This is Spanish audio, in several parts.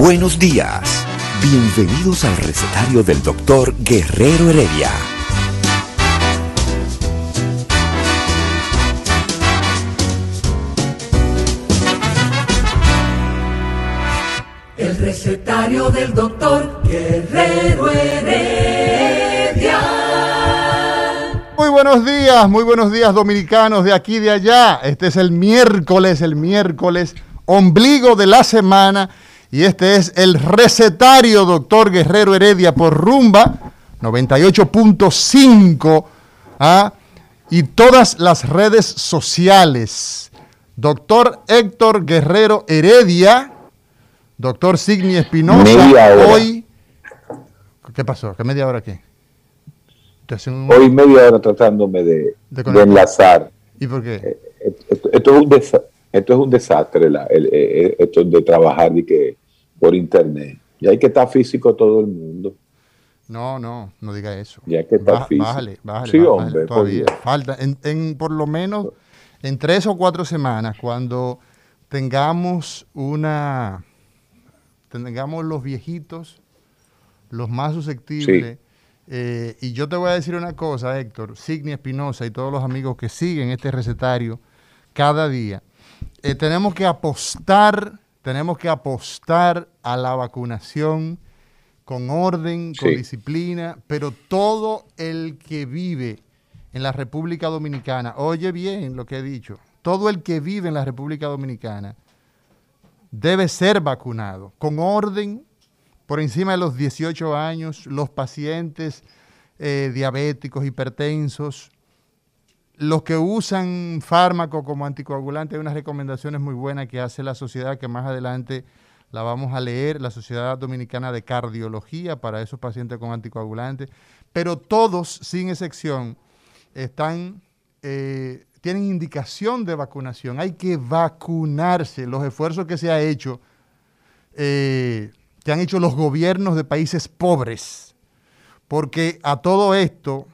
Buenos días. Bienvenidos al recetario del doctor Guerrero Heredia. El recetario del doctor Guerrero Heredia. Muy buenos días, muy buenos días dominicanos de aquí y de allá. Este es el miércoles, el miércoles, ombligo de la semana. Y este es el recetario doctor Guerrero Heredia por Rumba 98.5 ¿ah? y todas las redes sociales. Doctor Héctor Guerrero Heredia, doctor Signi Espinosa, hoy... ¿Qué pasó? ¿Qué media hora qué? Un- Hoy media hora tratándome de, De de conectar. enlazar. ¿Y por qué? Eh, Esto, esto es un desa- esto es un desastre, la- el- eh, esto de trabajar y que por internet. Y hay que estar físico todo el mundo. No, no, no diga eso. Ya que está Baja- físico. Bájale, bájale. Sí, hombre, todavía. Falta, en, en por lo menos en tres o cuatro semanas, cuando tengamos una, tengamos los viejitos, los más susceptibles. eh, y yo te voy a decir una cosa, Héctor, Signi Espinosa y todos los amigos que siguen este recetario cada día. eh, tenemos que apostar, tenemos que apostar a la vacunación con orden, con Sí. disciplina, pero todo el que vive en la República Dominicana, oye bien lo que he dicho, todo el que vive en la República Dominicana debe ser vacunado con orden por encima de los 18 años, los pacientes eh, diabéticos, hipertensos, los que usan fármacos como anticoagulante, hay unas recomendaciones muy buenas que hace la sociedad que más adelante la vamos a leer, la Sociedad Dominicana de Cardiología para esos pacientes con anticoagulantes, pero todos, sin excepción, están, eh, tienen indicación de vacunación. Hay que vacunarse. Los esfuerzos que se ha hecho, eh, que han hecho los gobiernos de países pobres, porque a todo esto,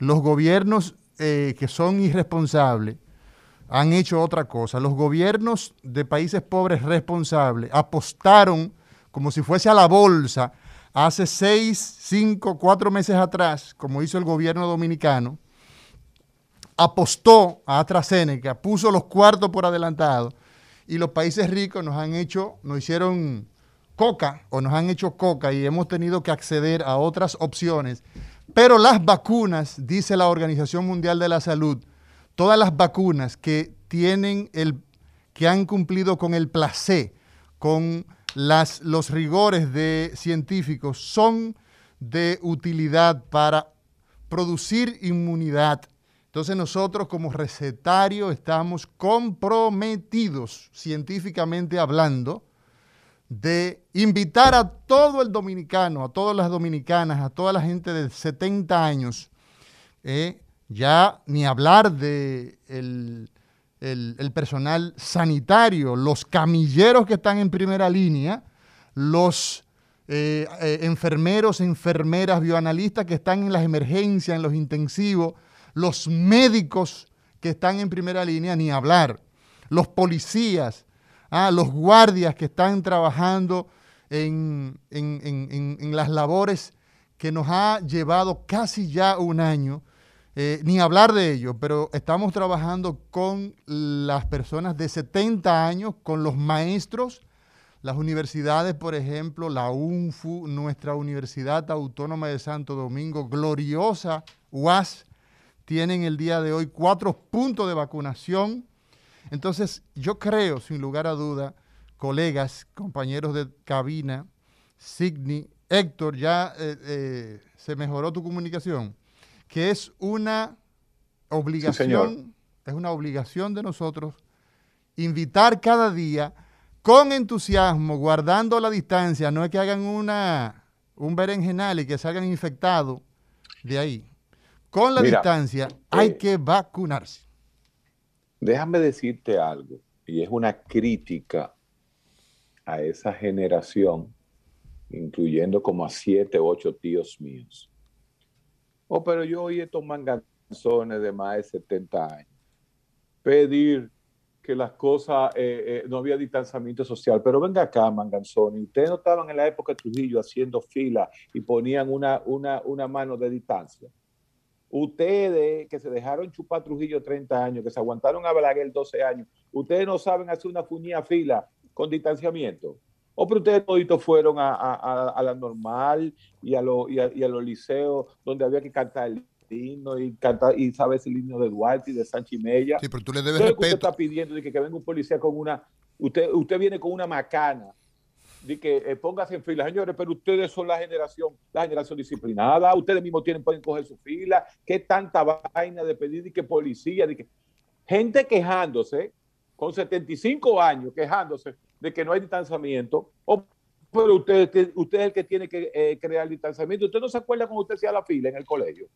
los gobiernos eh, que son irresponsables han hecho otra cosa. Los gobiernos de países pobres responsables apostaron como si fuese a la bolsa hace seis, cinco, cuatro meses atrás, como hizo el gobierno dominicano, apostó a AstraZeneca, puso los cuartos por adelantado y los países ricos nos han hecho, nos hicieron coca o nos han hecho coca y hemos tenido que acceder a otras opciones. Pero las vacunas, dice la Organización Mundial de la Salud, todas las vacunas que tienen el que han cumplido con el placé, con las, los rigores de científicos, son de utilidad para producir inmunidad. Entonces nosotros como recetario estamos comprometidos, científicamente hablando, de invitar a todo el dominicano, a todas las dominicanas, a toda la gente de 70 años, eh, ya ni hablar de el, el- personal sanitario, los camilleros que están en primera línea, los eh, eh, enfermeros, enfermeras, bioanalistas que están en las emergencias, en los intensivos, los médicos que están en primera línea, ni hablar, los policías, ah, los guardias que están trabajando en, en- en- en- las labores que nos ha llevado casi ya un año, eh, ni hablar de ello, pero estamos trabajando con las personas de 70 años, con los maestros, las universidades, por ejemplo, la UNFU, nuestra Universidad Autónoma de Santo Domingo, gloriosa UAS, tienen el día de hoy cuatro puntos de vacunación. Entonces, yo creo, sin lugar a duda, colegas, compañeros de cabina, Signi, Héctor, ya eh, eh, se mejoró tu comunicación. que es una obligación, es una obligación de nosotros invitar cada día con entusiasmo, guardando la distancia, no es que hagan una, un berenjenal y que salgan infectados de ahí. Con la distancia hay eh, que vacunarse. Déjame decirte algo, y es una crítica a esa generación, incluyendo como a siete o ocho tíos míos. Oh, pero yo oí estos manganzones de más de 70 años pedir que las cosas, eh, eh, no había distanciamiento social. Pero venga acá, Manganzoni, ustedes no estaban en la época de Trujillo haciendo fila y ponían una, una, una mano de distancia. Ustedes que se dejaron chupar Trujillo 30 años, que se aguantaron a Balaguer 12 años, ustedes no saben hacer una fuñía fila con distanciamiento. O pero ustedes toditos fueron a, a, a, la normal y a, lo, y, y a, los liceos donde había que cantar el himno y cantar y sabes el himno de Duarte y de Sánchez Mella. Sí, pero tú le debes respeto. Usted está pidiendo de que, que venga un policía con una, usted, usted viene con una macana de que eh, póngase en fila, señores, pero ustedes son la generación, la generación disciplinada, ustedes mismos tienen, pueden coger su fila, qué tanta vaina de pedir y que policía, de que gente quejándose, con 75 años quejándose de que no hay distanciamiento, o pero usted, usted es el que tiene que eh, crear distanciamiento. Usted no se acuerda cuando usted hacía la fila en el colegio.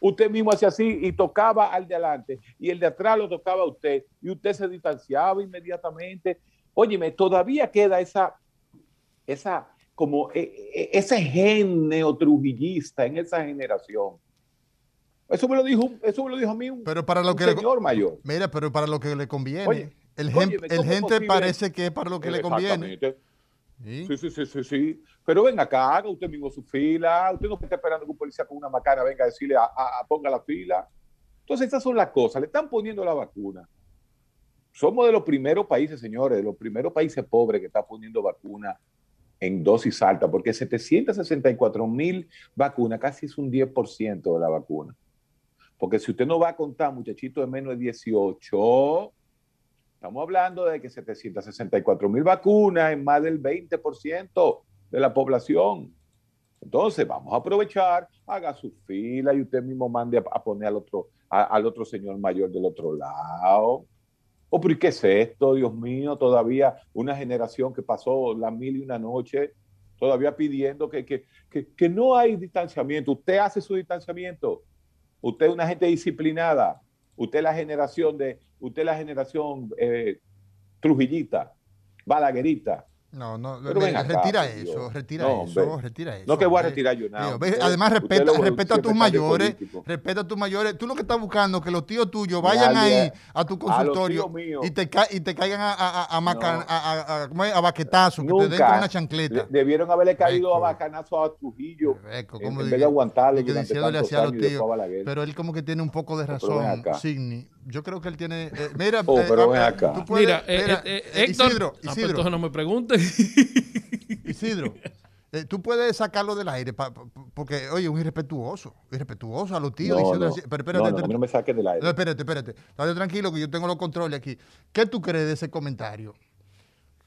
Usted mismo hacía así y tocaba al de adelante y el de atrás lo tocaba a usted y usted se distanciaba inmediatamente. Óyeme, todavía queda esa, esa, como e, e, ese gen neotrujillista en esa generación. Eso me lo dijo, eso me lo dijo a mí un, pero para lo que señor mayor. Mira, pero para lo que le conviene. el, el gente parece que es para lo que le conviene. ¿Sí? sí, sí, sí, sí, Pero venga acá, haga usted mismo su fila. Usted no está esperando que un policía con una macana venga a decirle a, a, ponga la fila. Entonces, estas son las cosas. Le están poniendo la vacuna. Somos de los primeros países, señores, de los primeros países pobres que están poniendo vacuna en dosis alta, porque 764 mil vacunas, casi es un 10% de la vacuna. Porque si usted no va a contar muchachitos de menos de 18, Estamos hablando de que 764 mil vacunas en más del 20% de la población. Entonces, vamos a aprovechar, haga su fila y usted mismo mande a, poner al otro, al otro señor mayor del otro lado. ¿O por qué es esto, Dios mío? Todavía una generación que pasó la mil y una noche, todavía pidiendo que, que, que, no hay distanciamiento. Usted hace su distanciamiento. Usted es una gente disciplinada. Usted es la generación de, usted la generación eh, trujillita, balaguerita, no, no, retira eso, retira eso, retira eso. No que voy a retirar yo nada. además, respeta, respeta a tus mayores, respeta a tus mayores. Tú lo que estás buscando es que los tíos tuyos vayan ahí a tu consultorio y, te y te caigan a, a, a, a, a, baquetazo, que te den una chancleta. debieron haberle caído a bacanazo a Trujillo en, vez de aguantarle durante tantos años tíos, Pero él como que tiene un poco de razón, Signi. Yo creo que él tiene... Eh, mira, oh, pero ven acá. mira, Héctor, Isidro, no me. Isidro, eh, tú puedes sacarlo del aire, porque, oye, un irrespetuoso, irrespetuoso a los tíos. No, no, pero espérate, no, no, me saques del aire. espérate, espérate. Estate tranquilo que yo tengo los controles aquí. ¿Qué tú crees de ese comentario?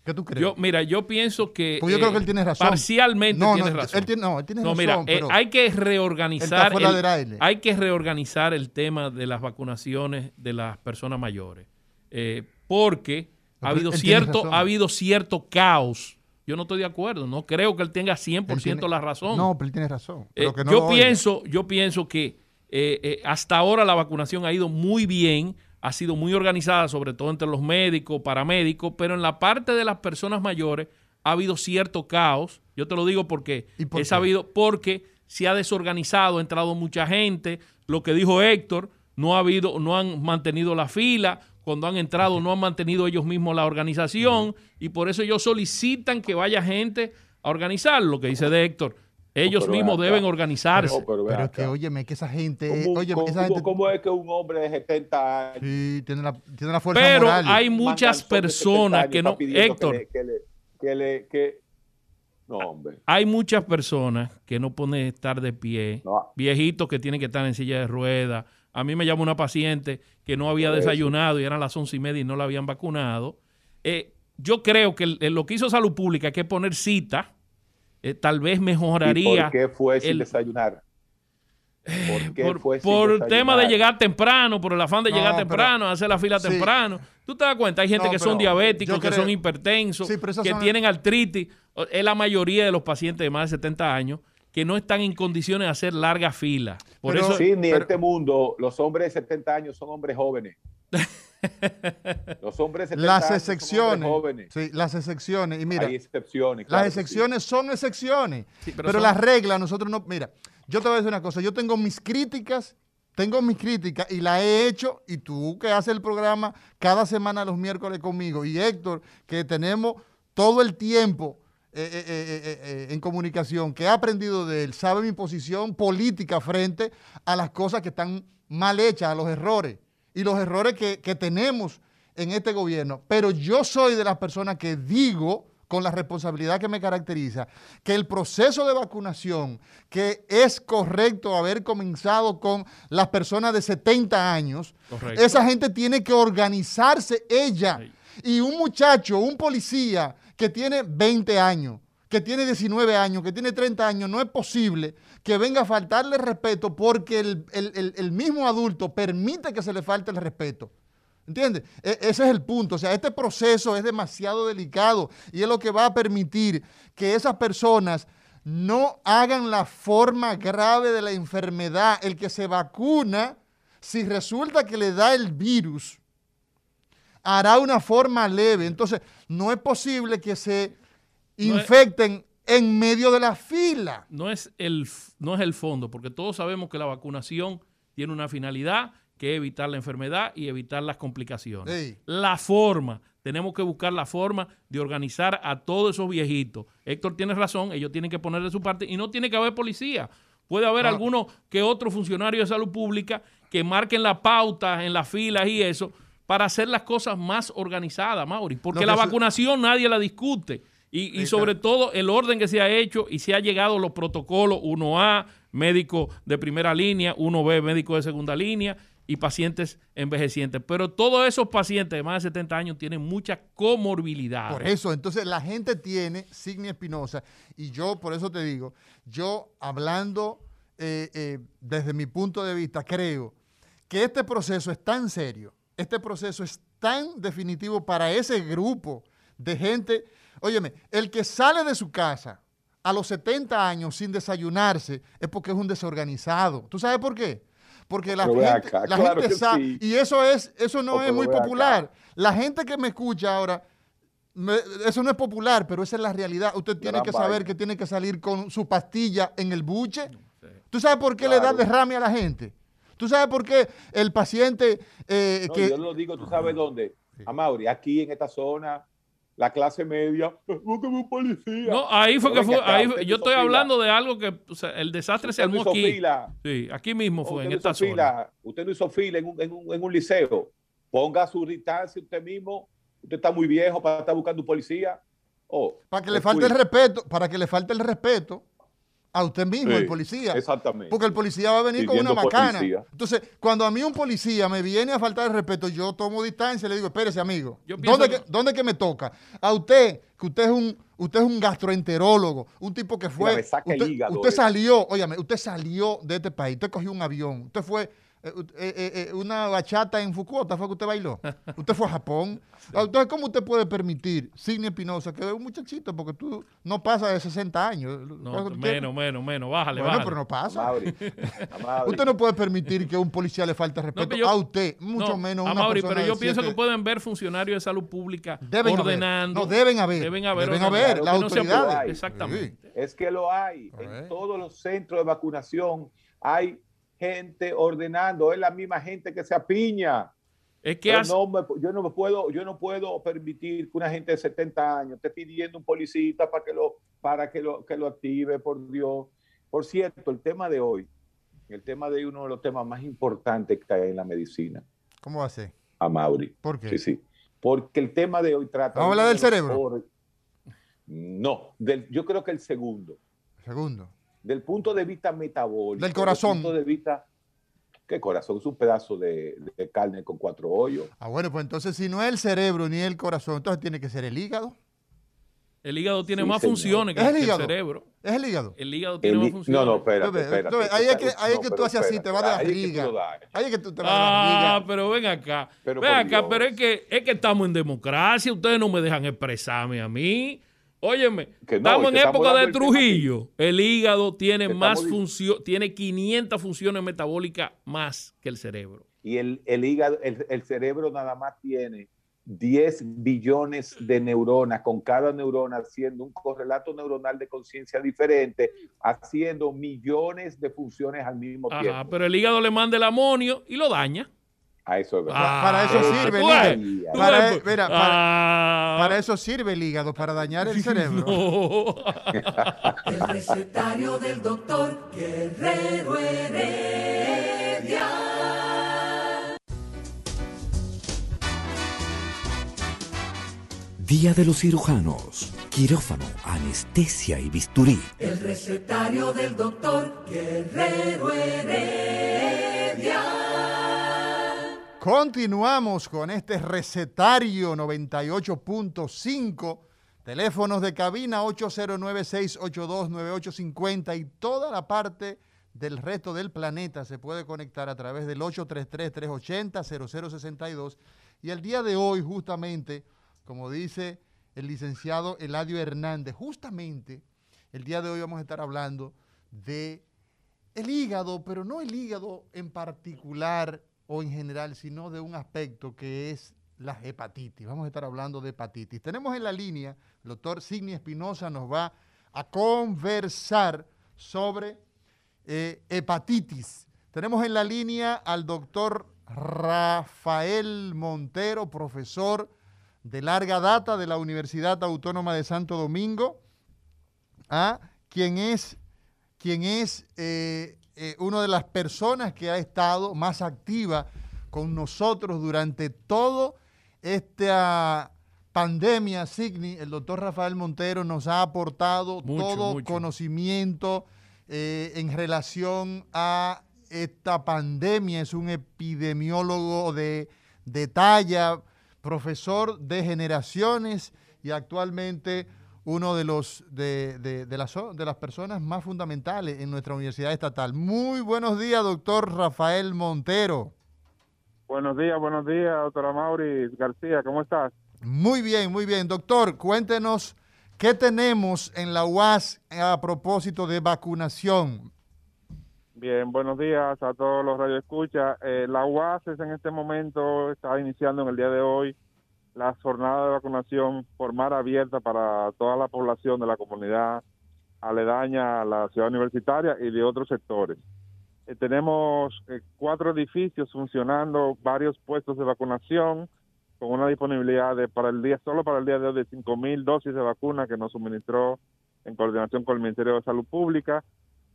¿Qué tú crees? Yo, mira, yo pienso que. Pues yo creo que él tiene razón. Parcialmente tiene razón. Él tiene, no, él tiene no, razón. Mira, eh, hay que reorganizar. El, hay que reorganizar el tema de las vacunaciones de las personas mayores. Eh, porque ha habido, cierto, ha habido cierto caos yo no estoy de acuerdo. No creo que él tenga 100% la razón. No, pero él tiene razón. Eh, yo, pienso, yo pienso que eh, eh, hasta ahora la vacunación ha ido muy bien, ha sido muy organizada, sobre todo entre los médicos, paramédicos, pero en la parte de las personas mayores ha habido cierto caos. Yo te lo digo porque he sabido, porque se ha desorganizado, ha entrado mucha gente. Lo que dijo Héctor, no ha habido, no han mantenido la fila cuando han entrado no han mantenido ellos mismos la organización y por eso ellos solicitan que vaya gente a organizar lo que dice de Héctor. Ellos mismos deben organizarse. pero, es que, óyeme, que esa gente... ¿Cómo, es que un hombre de 70 años... Sí, tiene la, tiene la fuerza Pero hay muchas personas que no... Héctor... Que le, que no, hombre. Hay muchas personas que no pueden estar de pie, viejitos que tienen que estar en silla de ruedas, a mí me llamó una paciente que no había desayunado y eran las once y media y no la habían vacunado. Eh, yo creo que lo que hizo Salud Pública, que poner cita, eh, tal vez mejoraría. ¿Y ¿Por qué fue sin desayunar? ¿Por qué por, fue sin por tema de llegar temprano, por el afán de No, llegar pero- temprano, hacer la fila Sí. temprano. Tú te das cuenta, hay gente No, que son diabéticos, que creo- son hipertensos, Sí, que son- tienen artritis. Es la mayoría de los pacientes de más de 70 años que no están en condiciones de hacer largas filas. Por Pero- eso, Sí, ni Pero- este mundo, los hombres de 70 años son hombres jóvenes. Los hombres de 70 Las excepciones. jóvenes. Sí, las excepciones. Y mira, Hay excepciones. claro las sí. excepciones son excepciones. Sí, pero pero son- las reglas, nosotros no. Mira, yo te voy a decir una cosa. Yo tengo mis críticas, tengo mis críticas y las he hecho. Y tú que haces el programa cada semana los miércoles conmigo. Y Héctor, que tenemos todo el tiempo. eh, eh, eh, eh, eh, en comunicación, que ha aprendido de él, sabe mi posición política frente a las cosas que están mal hechas, a los errores y los errores que, que tenemos en este gobierno. Pero yo soy de las personas que digo, con la responsabilidad que me caracteriza, que el proceso de vacunación, que es correcto haber comenzado con las personas de 70 años, Correcto. esa gente tiene que organizarse ella. Sí. Y un muchacho, un policía que tiene 20 años, que tiene 19 años, que tiene 30 años, no es posible que venga a faltarle respeto porque el, mismo adulto permite que se le falte el respeto. ¿Entiendes? E- ese es el punto. O sea, este proceso es demasiado delicado y es lo que va a permitir que esas personas no hagan la forma grave de la enfermedad. El que se vacuna, si resulta que le da el virus, hará una forma leve. Entonces, no es posible que se infecten en medio de la fila. no es, el, no es el fondo, porque todos sabemos que la vacunación tiene una finalidad que es evitar la enfermedad y evitar las complicaciones. Sí. La forma, tenemos que buscar la forma de organizar a todos esos viejitos. Héctor tiene razón, ellos tienen que poner de su parte y no tiene que haber policía. Puede haber No. algunos que otros funcionarios de salud pública que marquen la pauta en las filas y eso para hacer las cosas más organizadas, Mauri. Porque No, la vacunación nadie la discute. Y, sobre todo el orden que se ha hecho y se ha llegado los protocolos 1A, médico de primera línea, 1B, médico de segunda línea y pacientes envejecientes. Pero todos esos pacientes de más de 70 años tienen muchas comorbilidades. Por eso, entonces la gente tiene Signia Espinosa y yo, por eso te digo, yo hablando eh, eh, desde mi punto de vista, creo que este proceso es tan serio, este proceso es tan definitivo para ese grupo de gente. Óyeme, el que sale de su casa a los 70 años sin desayunarse es porque es un desorganizado. ¿Tú sabes por qué? Porque la Pero gente, acá, la claro gente sabe, sí. y eso es, eso no Oh, es muy acá. popular. La gente que me escucha ahora, me- eso no es popular, pero esa es la realidad. Usted tiene Gran que saber vaina. que tiene que salir con su pastilla en el buche. ¿Tú sabes por qué le da derrame a la gente? ¿Tú sabes por qué el paciente eh, No, que... Yo lo digo, tú sabes dónde. A Mauri, aquí en esta zona, la clase media, búsqueme un policía. No, ahí fue que fue. acá, ahí yo estoy fila. hablando de algo que o sea, el desastre se Usted no armó hizo aquí. fila. Sí, aquí mismo fue, usted en no esta hizo zona. fila, usted no hizo fila en un, en un- en un liceo. Ponga su distancia usted mismo. Usted está muy viejo para estar buscando un policía. Oh, Para que le falte el respeto, para que le falte el respeto a usted mismo, Sí, el policía. Exactamente. Porque el policía va a venir con una macana. policía. Entonces, cuando a mí un policía me viene a faltar el respeto, yo tomo distancia y le digo, espérese, amigo. ¿Dónde, que- que, ¿Dónde que me toca? A usted, que usted es un, usted es un gastroenterólogo, un tipo que fue. usted, hígado usted salió, óyame, usted salió de este país, usted cogió un avión, usted fue. Eh, eh, eh, una bachata en Fukuoka fue que usted bailó. Usted fue a Japón. Entonces, ¿cómo usted puede permitir, Sidney Espinosa, que es un muchachito, porque tú no pasas de 60 años? No, menos, menos, menos. Bájale, Bueno, bájale. pero no pasa. Usted no puede permitir que a un policía le falte respeto que yo- a usted, mucho No, menos a a una Mauri, persona pero yo de pienso siete- que pueden ver funcionarios de salud pública Deben haber. ordenando. No, deben haber. Deben haber. Deben haber, las no autoridades. Exactamente. Es que lo hay. En todos los centros de vacunación hay gente ordenando. Es la misma gente que se apiña. Es que no, me, yo no me puedo, yo no puedo permitir que una gente de 70 años esté pidiendo un policita para que lo, para que lo, que lo active, por Dios. Por cierto, el tema de hoy, el tema de hoy, uno de los temas más importantes que hay en la medicina, ¿Cómo va a ser? a Mauri. ¿Por qué? Sí, sí. Porque el tema de hoy trata. ¿Vamos a hablar del cerebro? No, del- yo creo que el segundo. Segundo. Del punto de vista metabólico. Del corazón. Del punto de vista. ¿Qué corazón? Es un pedazo de, de carne con cuatro hoyos. Ah, bueno, pues entonces si no es el cerebro ni el corazón, entonces tiene que ser el hígado. El hígado tiene Sí, más señor. funciones que, ¿Es el que el cerebro. ¿Es el hígado? El hígado El tiene más funciones. no, no, espérate, espérate. ahí es que, ahí es No, que tú haces así, te vas de espérate, ahí es que tú barriga. lo das. Ahí es que tú te vas de Ah, barriga. pero ven acá. Pero ven acá, Dios. pero es que, es que estamos en democracia. Ustedes no me dejan expresarme a mí. Óyeme, Que no, estamos que en época de el Trujillo. El hígado tiene más función, tiene 500 funciones metabólicas más que el cerebro. Y el, el hígado, el, el cerebro nada más tiene 10 billones de neuronas, con cada neurona haciendo un correlato neuronal de conciencia diferente, haciendo millones de funciones al mismo Ajá, tiempo. pero el hígado le manda el amonio y lo daña. A eso es verdad. Ah, para eso sirve el hígado. Para- mira, para- ah, Para eso sirve el hígado, para dañar el cerebro. no. El recetario del doctor Guerrero Heredia. Día de los cirujanos. Quirófano, anestesia y bisturí. El recetario del doctor Guerrero Heredia. Continuamos con este recetario 98.5. Teléfonos de cabina 809-682-9850 y toda la parte del resto del planeta se puede conectar a través del 833-380-0062. Y el día de hoy, justamente, como dice el licenciado Eladio Hernández, justamente el día de hoy vamos a estar hablando de el hígado, pero no el hígado en particular o en general, sino de un aspecto que es la hepatitis. Vamos a estar hablando de hepatitis. Tenemos en la línea, el doctor Signi Espinosa nos va a conversar sobre eh, hepatitis. Tenemos en la línea al doctor Rafael Montero, profesor de larga data de la Universidad Autónoma de Santo Domingo, ¿ah? quien es, quien es eh, eh, una de las personas que ha estado más activa con nosotros durante todo esta pandemia, Signi. El doctor Rafael Montero nos ha aportado Mucho, todo mucho. conocimiento eh, en relación a esta pandemia. Es un epidemiólogo de, de talla, profesor de generaciones y actualmente uno de los de, de- de las, de las personas más fundamentales en nuestra universidad estatal. Muy buenos días, doctor Rafael Montero. Buenos días, buenos días, doctora Mauri García, ¿cómo estás? Muy bien, muy bien. Doctor, cuéntenos qué tenemos en la UAS a propósito de vacunación. Bien, buenos días a todos los radioescuchas. Eh, la UAS en este momento está iniciando en el día de hoy la jornada de vacunación por mar abierta para toda la población de la comunidad aledaña a la ciudad universitaria y de otros sectores. Eh, tenemos eh, cuatro edificios funcionando, varios puestos de vacunación con una disponibilidad de para el día solo para el día de hoy de 5.000 dosis de vacuna que nos suministró en coordinación con el Ministerio de Salud Pública.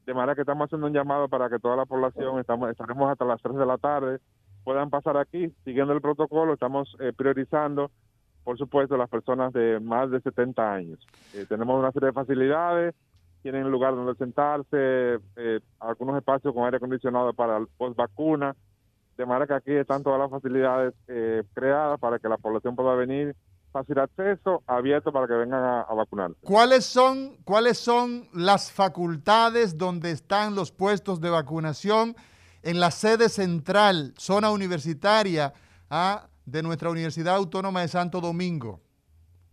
De manera que estamos haciendo un llamado para que toda la población, estamos, estaremos hasta las 3 de la tarde, puedan pasar aquí siguiendo el protocolo. Estamos eh, priorizando, por supuesto, las personas de más de 70 años. Eh, tenemos una serie de facilidades, tienen lugar donde sentarse, eh, algunos espacios con aire acondicionado para el post vacuna. De manera que aquí están todas las facilidades eh, creadas para que la población pueda venir, fácil acceso, abierto para que vengan a, a vacunarse. ¿Cuáles son, ¿Cuáles son las facultades donde están los puestos de vacunación en la sede central, zona universitaria ah, de nuestra Universidad Autónoma de Santo Domingo?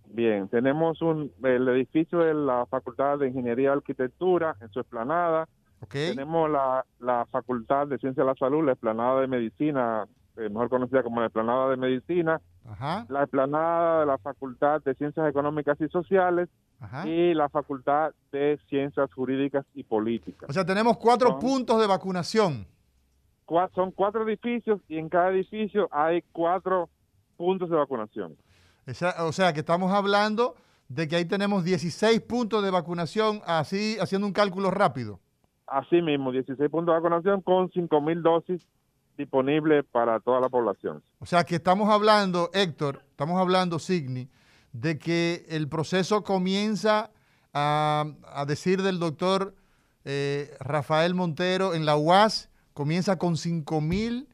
Bien, tenemos un, el edificio de la Facultad de Ingeniería y Arquitectura en su explanada. ¿Ok? Tenemos la, la Facultad de Ciencia de la Salud, la explanada de Medicina, eh, mejor conocida como la explanada de Medicina, Ajá, la explanada de la Facultad de Ciencias Económicas y Sociales ajá. y la Facultad de Ciencias Jurídicas y Políticas. O sea, tenemos cuatro Son- puntos de vacunación. Cua- son cuatro edificios y en cada edificio hay cuatro puntos de vacunación. O sea, que estamos hablando de que ahí tenemos 16 puntos de vacunación, así haciendo un cálculo rápido. Asimismo, 16 puntos de vacunación con 5.000 dosis disponibles para toda la población. O sea, que estamos hablando, Héctor, estamos hablando, Signi, de que el proceso comienza a, a decir del doctor eh, Rafael Montero en la UAS, comienza con 5 mil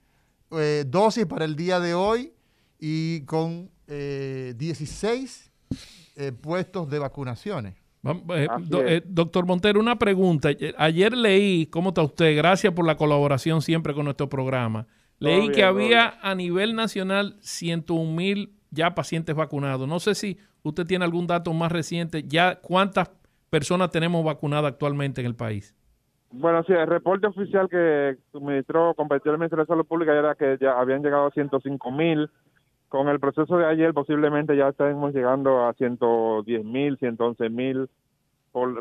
eh, dosis para el día de hoy y con eh, 16 eh, puestos de vacunaciones. Eh, eh, doctor Montero, una pregunta. Ayer leí, ¿cómo está usted? Gracias por la colaboración siempre con nuestro programa. Leí que había a nivel nacional 101 mil ya pacientes vacunados. No sé si usted tiene algún dato más reciente. Ya cuántas personas tenemos vacunadas actualmente en el país. Bueno, sí, el reporte oficial que suministró, competió el Ministerio de Salud Pública era que ya habían llegado a 105 mil. Con el proceso de ayer posiblemente ya estemos llegando a 110 mil, 111 mil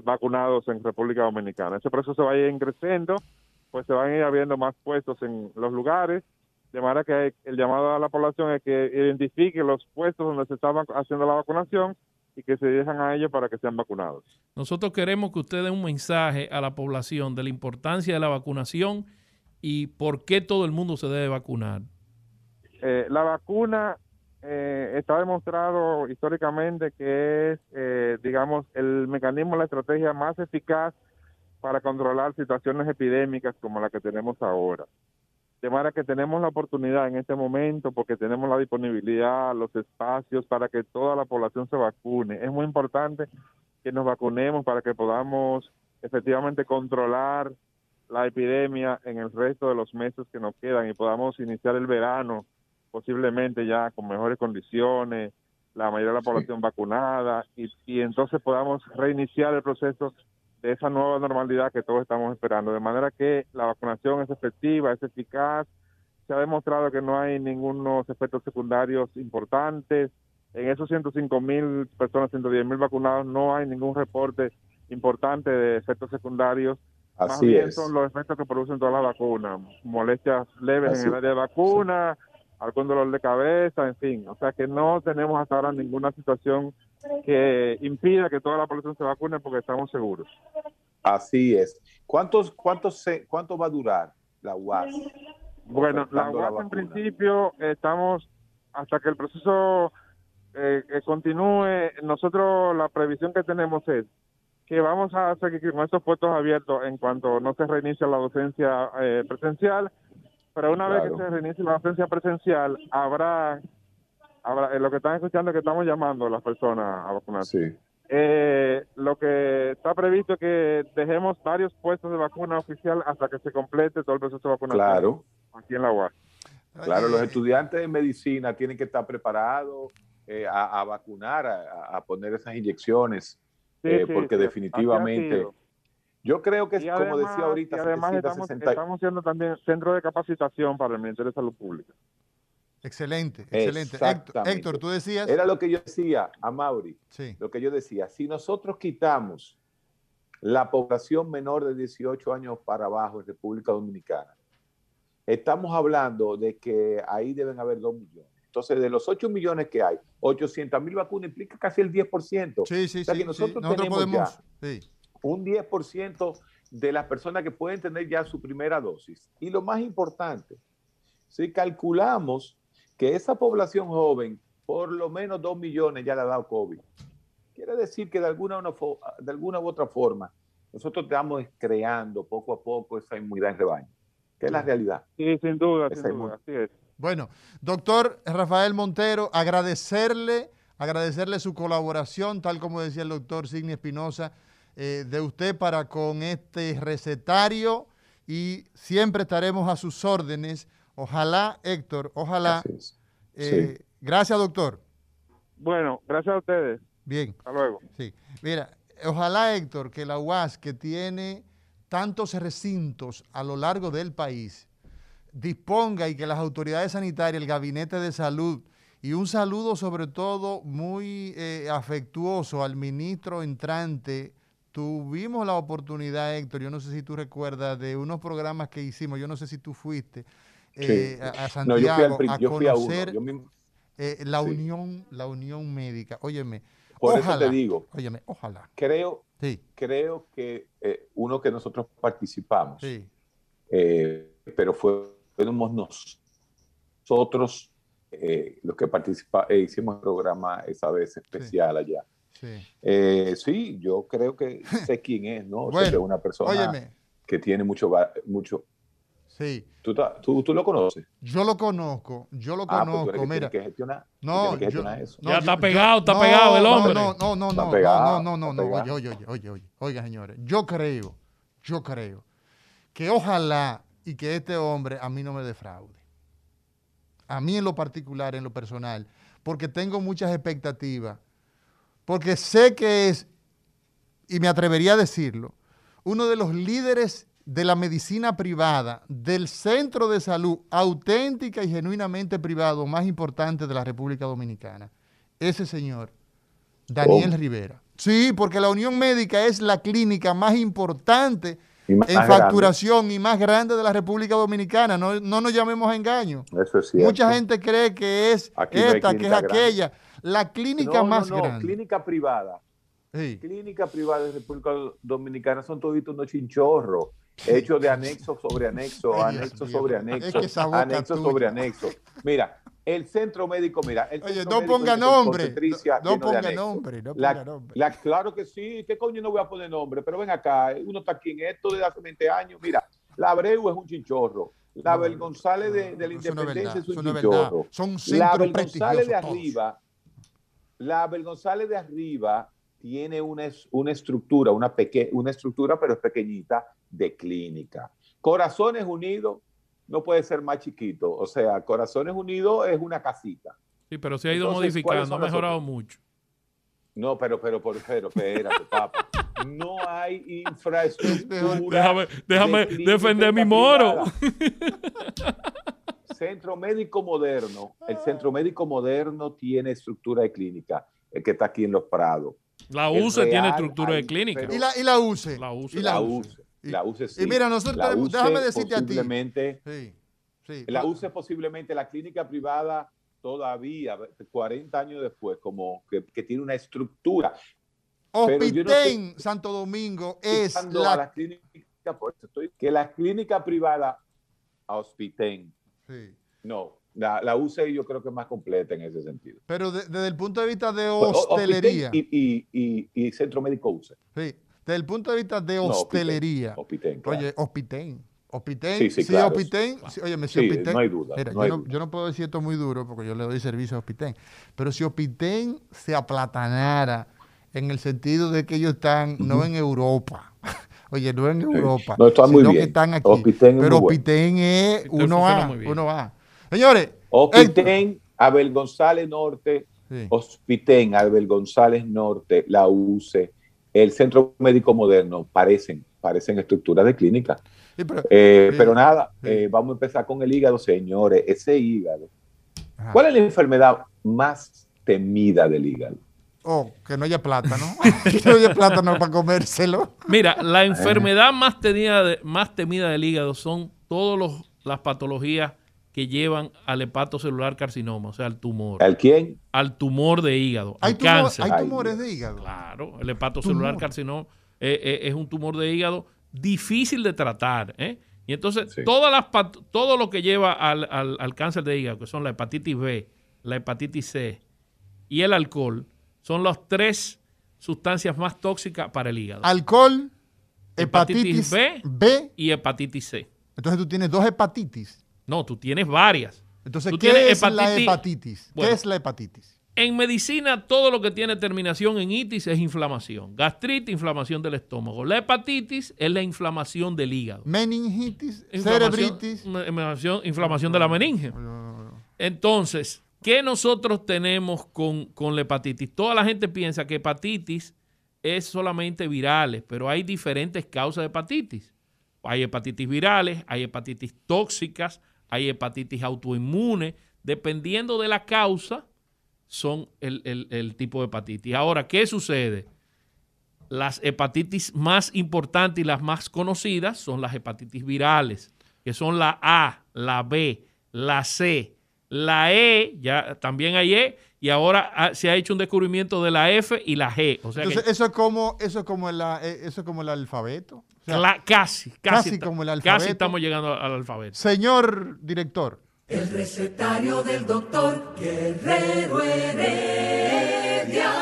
vacunados en República Dominicana. Ese proceso va a ir creciendo, pues se van a ir habiendo más puestos en los lugares, de manera que el llamado a la población es que identifique los puestos donde se está haciendo la vacunación y que se dejan a ellos para que sean vacunados. Nosotros queremos que usted dé un mensaje a la población de la importancia de la vacunación y por qué todo el mundo se debe vacunar. Eh, la vacuna eh, está demostrado históricamente que es, eh, digamos, el mecanismo, la estrategia más eficaz para controlar situaciones epidémicas como la que tenemos ahora. De manera que tenemos la oportunidad en este momento, porque tenemos la disponibilidad, los espacios para que toda la población se vacune. Es muy importante que nos vacunemos para que podamos efectivamente controlar la epidemia en el resto de los meses que nos quedan y podamos iniciar el verano posiblemente ya con mejores condiciones, la mayoría de la población vacunada y, y entonces podamos reiniciar el proceso de esa nueva normalidad que todos estamos esperando. De manera que la vacunación es efectiva, es eficaz, se ha demostrado que no hay ningunos efectos secundarios importantes. En esos 105 mil personas, 110 mil vacunados, no hay ningún reporte importante de efectos secundarios. Así Más bien son los efectos que producen todas las vacunas, molestias leves en el área de vacuna, algún dolor de cabeza, en fin. O sea que no tenemos hasta ahora ninguna situación que impida que toda la población se vacune porque estamos seguros. Así es. ¿Cuántos, cuántos se, ¿Cuánto va a durar la UAS? Bueno, la UAS en principio estamos hasta que el proceso eh, continúe. Nosotros la previsión que tenemos es que vamos a seguir con estos puestos abiertos en cuanto no se reinicie la docencia eh, presencial, pero una vez que se reinicie la docencia presencial habrá Ahora, eh, lo que están escuchando es que estamos llamando a las personas a vacunarse. Sí. Eh, lo que está previsto es que dejemos varios puestos de vacuna oficial hasta que se complete todo el proceso de vacunación claro. aquí en la UAS. Claro, los estudiantes de medicina tienen que estar preparados eh, a, vacunar, a, poner esas inyecciones, porque definitivamente... Yo creo que, como decía ahorita, además estamos, estamos siendo también centro de capacitación para el Ministerio de Salud Pública. Excelente, excelente. Héctor, tú decías. Era lo que yo decía a Mauri. Sí. Lo que yo decía. Si nosotros quitamos la población menor de 18 años para abajo en República Dominicana, estamos hablando de que ahí deben haber 2 millones. Entonces, de los 8 millones que hay, 800 mil vacunas implica casi el 10%. Sí, sí, o sea sí. que nosotros, tenemos ya un 10% de las personas que pueden tener ya su primera dosis. Y lo más importante, si calculamos que esa población joven, por lo menos dos millones ya le ha dado COVID. Quiere decir que de alguna, de alguna u otra forma, nosotros estamos creando poco a poco esa inmunidad en rebaño, que es la realidad. Sí, sin duda, sin duda, así es. Bueno, doctor Rafael Montero, agradecerle, agradecerle su colaboración, tal como decía el doctor Signi Espinosa, eh, de usted para con este recetario y siempre estaremos a sus órdenes Ojalá, Héctor, ojalá. Eh, gracias, doctor. Bueno, gracias a ustedes. Bien. Hasta luego. Sí. Mira, ojalá, Héctor, que la UAS, que tiene tantos recintos a lo largo del país, disponga y que las autoridades sanitarias, el gabinete de salud, y un saludo sobre todo muy eh, afectuoso al ministro entrante. Tuvimos la oportunidad, Héctor, yo no sé si tú recuerdas, de unos programas que hicimos, yo no sé si tú fuiste, eh, a, Santiago a conocer la unión la unión médica. Óyeme, por eso te digo. Óyeme, ojalá. Creo, creo que eh, uno que nosotros participamos, eh, pero fuimos nosotros los que participamos, hicimos el programa esa vez especial allá. Sí. yo creo que sé quién es, ¿no? Bueno, una persona que tiene mucho, mucho Sí. ¿Tú, tú, tú lo conoces? Yo lo conozco, yo lo Ah, pues tú conozco, eres que mira. que No, tienes que yo, gestionar eso. no, Ya yo- está yo- pegado, está no, pegado el hombre. No, no, no, no, pegado, no, no, no, no, oye, oye, oye, oye, oiga, señores, yo creo, yo creo que ojalá y que este hombre a mí no me defraude. A mí en lo particular, en lo personal, porque tengo muchas expectativas, porque sé que es, y me atrevería a decirlo, uno de los líderes de la medicina privada, del centro de salud auténtica y genuinamente privado más importante de la República Dominicana. Ese señor, Daniel. Rivera. Sí, porque la Unión Médica es la clínica más importante más en grande. facturación y más grande de la República Dominicana. No, no nos llamemos a engaño. Eso es cierto. Mucha gente cree que es Aquí no hay esta, que es grande. aquella. La clínica No, no, más no, grande. clínica privada. Sí. Clínica privada de República Dominicana son toditos unos chinchorros, hechos de anexo sobre anexo, Ay, Dios anexo mío. sobre Es anexo, que esa boca anexo tuya. sobre anexo. Mira, el centro médico, mira, el Oye, centro no ponga nombre. No, no ponga nombre. No La- ponga nombre. la- claro que sí, ¿qué coño no voy a poner nombre? Pero ven acá, uno está aquí en esto desde hace 20 años. Mira, la Abreu es un chinchorro. La Abel González de, de la no es Independencia verdad, es un no es chinchorro. Son La González de prestigiosos todos. arriba, la González de arriba tiene una, es- una estructura, una, peque- una estructura, pero es pequeñita, de clínica. Corazones Unidos no puede ser más chiquito. O sea, Corazones Unidos es una casita. Sí, pero se ha ido Entonces, ¿cuáles modificando, ha mejorado otras? mucho. No, pero, pero, pero, pero, espérate, papá. No hay infraestructura. Déjame, déjame de clínica defender mi moro. Centro Médico Moderno. El Centro Médico Moderno tiene estructura de clínica, el que está aquí en Los Prados. La UCE tiene estructura de clínica. pero- Y la, y la UCE. La UCE. Y La la UCE. La UCE sí. Y mira, nosotros La tenemos- UCE déjame decirte a ti. posiblemente- Sí, sí. La UCE posiblemente la clínica privada todavía, 40 años después, como que, que tiene una estructura. yo no Hospitén Santo Domingo es la... las clínicas, por eso estoy, que la clínica privada a Hospitén, Sí. no, la, la UCE yo creo que es más completa en ese sentido. Pero de- desde el punto de vista de Pues, hostelería, Hospitén Y, y, y, y Centro Médico UCE. sí, desde el punto de vista de No, hostelería, Hospitén, claro. oye, Hospitén, Hospitén, Sí, sí, sí, claro. Hospitén, sí, óyeme, si Sí, Hospitén- no hay duda, Mira, no yo, hay no, duda. yo no puedo decir esto muy duro porque yo le doy servicio a Hospitén, pero si Hospitén se aplatanara en el sentido de que ellos están no en Europa, oye, no en Europa, No, está muy sino que bien. están aquí, Hospitén es pero es Hospitén uno funciona A, muy bien. uno A. Señores, Hospitén, Abel González Norte, Sí. Hospitén, Abel González Norte, la UCE, el Centro Médico Moderno, parecen, parecen estructuras de clínica. sí, pero- Eh, Sí. Pero nada, Sí. eh, vamos a empezar con el hígado, señores. Ese hígado. Ajá. ¿Cuál es la enfermedad más temida del hígado? Oh, que no haya plátano. que no haya plátano para comérselo. Mira, la enfermedad más temida, de- más temida del hígado son todas las patologías que llevan al hepatocelular carcinoma, o sea, al tumor, ¿Al quién? al tumor de hígado, Hay, al tumor- cáncer. hay Ay, tumores de hígado. Claro, el hepatocelular Tumor. carcinoma eh, eh, es un tumor de hígado difícil de tratar. ¿eh? Y entonces, Sí. todas las todo lo que lleva al, al- al cáncer de hígado, que son la hepatitis B, la hepatitis C y el alcohol, son las tres sustancias más tóxicas para el hígado. Alcohol, Hepatitis hepatitis, B. B. Y hepatitis C. Entonces tú tienes dos hepatitis. No, tú tienes varias. Entonces, Tú ¿qué tienes es la hepatitis- hepatitis? Bueno. ¿Qué es la hepatitis? En medicina, todo lo que tiene terminación en itis es inflamación. Gastritis, inflamación del estómago. La hepatitis es la inflamación del hígado. Meningitis, Inflamación- cerebritis. inflamación, inflamación de la meninge. Entonces, ¿qué nosotros tenemos con, con la hepatitis? Toda la gente piensa que hepatitis es solamente virales, pero hay diferentes causas de hepatitis. Hay hepatitis virales, hay hepatitis tóxicas, hay hepatitis autoinmunes. Dependiendo de la causa, son el, el- el tipo de hepatitis. Ahora, ¿qué sucede? Las hepatitis más importantes y las más conocidas son las hepatitis virales, que son la A, la B, la C, la E, ya también hay E, y ahora ah, se ha hecho un descubrimiento de la F y la G. O sea que Entonces, eso es como, eso es como, la, eh, eso es como el alfabeto. O sea, cla- casi, casi, casi como el casi alfabeto. estamos llegando al alfabeto. señor director, El recetario del doctor Guerrero Heredia.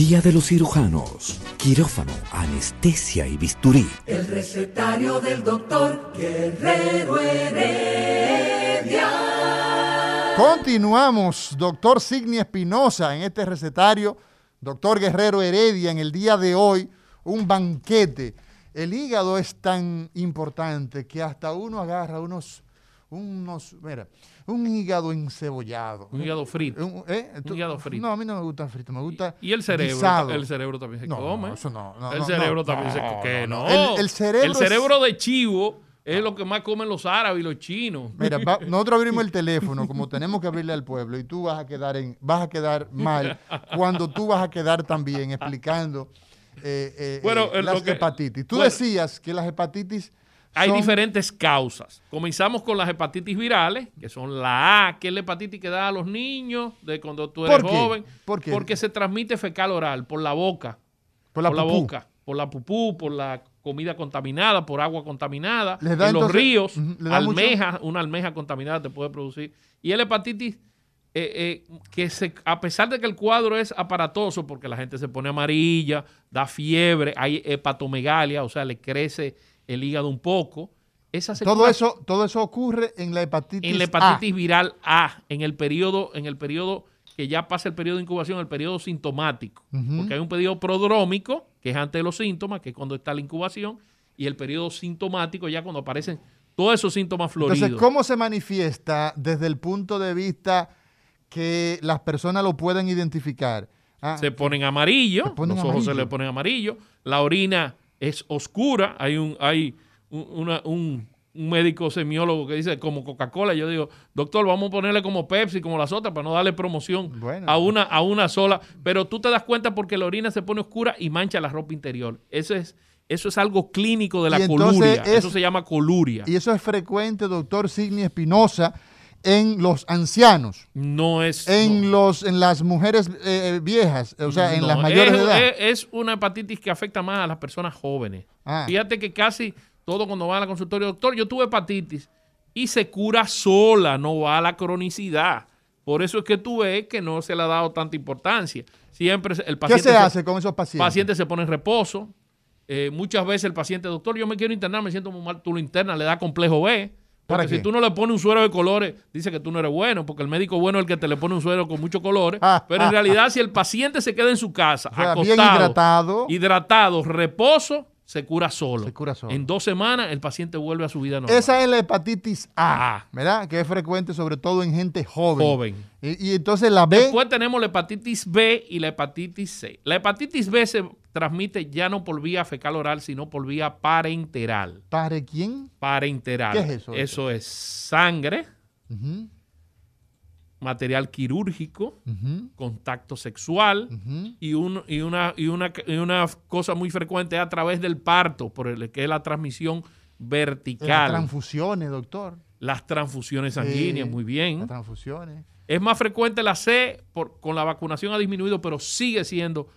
Día de los cirujanos. quirófano, anestesia y bisturí. El recetario del doctor Guerrero Heredia. Continuamos, doctor Signi Espinosa, en este recetario, doctor Guerrero Heredia, en el día de hoy, un banquete. El hígado es tan importante que hasta uno agarra unos, unos, mira, un hígado encebollado. Un hígado frito. Un, ¿eh? Un hígado frito. No, a mí no me gusta frito, me gusta Y el cerebro, guisado. el cerebro también se No, come. eso no, no, el cerebro también se come. No. El- el cerebro El es- cerebro de chivo es lo que más comen los árabes y los chinos. Mira, va- nosotros abrimos el teléfono como tenemos que abrirle al pueblo y tú vas a quedar en, vas a quedar mal cuando tú vas a quedar también explicando eh, eh, Bueno, las que- hepatitis. Tú bueno. decías que las hepatitis Hay son- diferentes causas. Comenzamos con las hepatitis virales, que son la A, que es la hepatitis que da a los niños de cuando tú eres joven. ¿Por qué? Porque se transmite fecal oral, por la boca. por la, por la pupú. boca, por la pupú, por la comida contaminada, por agua contaminada. Les da en los entonces- ríos, Ujú, le da mucho- almeja, una almeja contaminada te puede producir. Y el hepatitis, eh, eh, que se, a pesar de que el cuadro es aparatoso, porque la gente se pone amarilla, da fiebre, hay hepatomegalia, o sea, le crece el hígado un poco. Esa Todo eso, todo eso ocurre en la hepatitis en la A. hepatitis viral A, en el periodo, en el periodo que ya pasa el periodo de incubación, el periodo sintomático. Porque hay un periodo prodrómico, que es antes de los síntomas, que es cuando está la incubación, y el periodo sintomático ya cuando aparecen todos esos síntomas floridos. Entonces, ¿cómo se manifiesta desde el punto de vista que las personas lo pueden identificar? Ah, se ponen amarillo, Se ponen los ojos se le ponen amarillo, la orina es oscura, hay un, hay un, una- un- un médico semiólogo que dice como Coca-Cola, yo digo, doctor, vamos a ponerle como Pepsi, como las otras, para no darle promoción Bueno. a, una, a una sola, pero tú te das cuenta porque la orina se pone oscura y mancha la ropa interior. Eso es, eso es algo clínico de la coluria, es- eso se llama coluria. Y eso es frecuente, doctor Signi Espinosa, en los ancianos. no es... en no. los en las mujeres eh, viejas, o sea, en las mayores es, de edad. es- una hepatitis que afecta más a las personas jóvenes. Ah. Fíjate que casi todo cuando va a la consultorio, doctor, yo tuve hepatitis y se cura sola, no va a la cronicidad. Por eso es que tú ves que no se le ha dado tanta importancia. Siempre el ¿Qué paciente se hace con esos pacientes? paciente se pone en reposo. Eh, muchas veces el paciente, doctor, yo me quiero internar, me siento muy mal, tú lo internas, le da complejo B. ¿Para Porque si qué? tú no le pones un suero de colores, dice que tú no eres bueno, porque el médico bueno es el que te le pone un suero con muchos colores. Ah, pero en ah, realidad, si el paciente se queda en su casa, O sea, acostado, bien hidratado. hidratado, reposo, se cura solo. Se cura solo. En dos semanas, el paciente vuelve a su vida normal. Esa es la hepatitis A, A. ¿verdad? Que es frecuente sobre todo en gente joven. Joven. Y, y entonces la B, Después tenemos la hepatitis B y la hepatitis C. La hepatitis B se transmite ya no por vía fecal oral, sino por vía parenteral. ¿para quién? Parenteral. ¿Qué es eso? Eso es sangre, material quirúrgico, contacto sexual y, un- y una, y, una, y una cosa muy frecuente a través del parto, por el que es la transmisión Las vertical. transfusiones, doctor. Las transfusiones sanguíneas, muy bien. Las transfusiones. Es más frecuente la C, por, con la vacunación ha disminuido, pero sigue siendo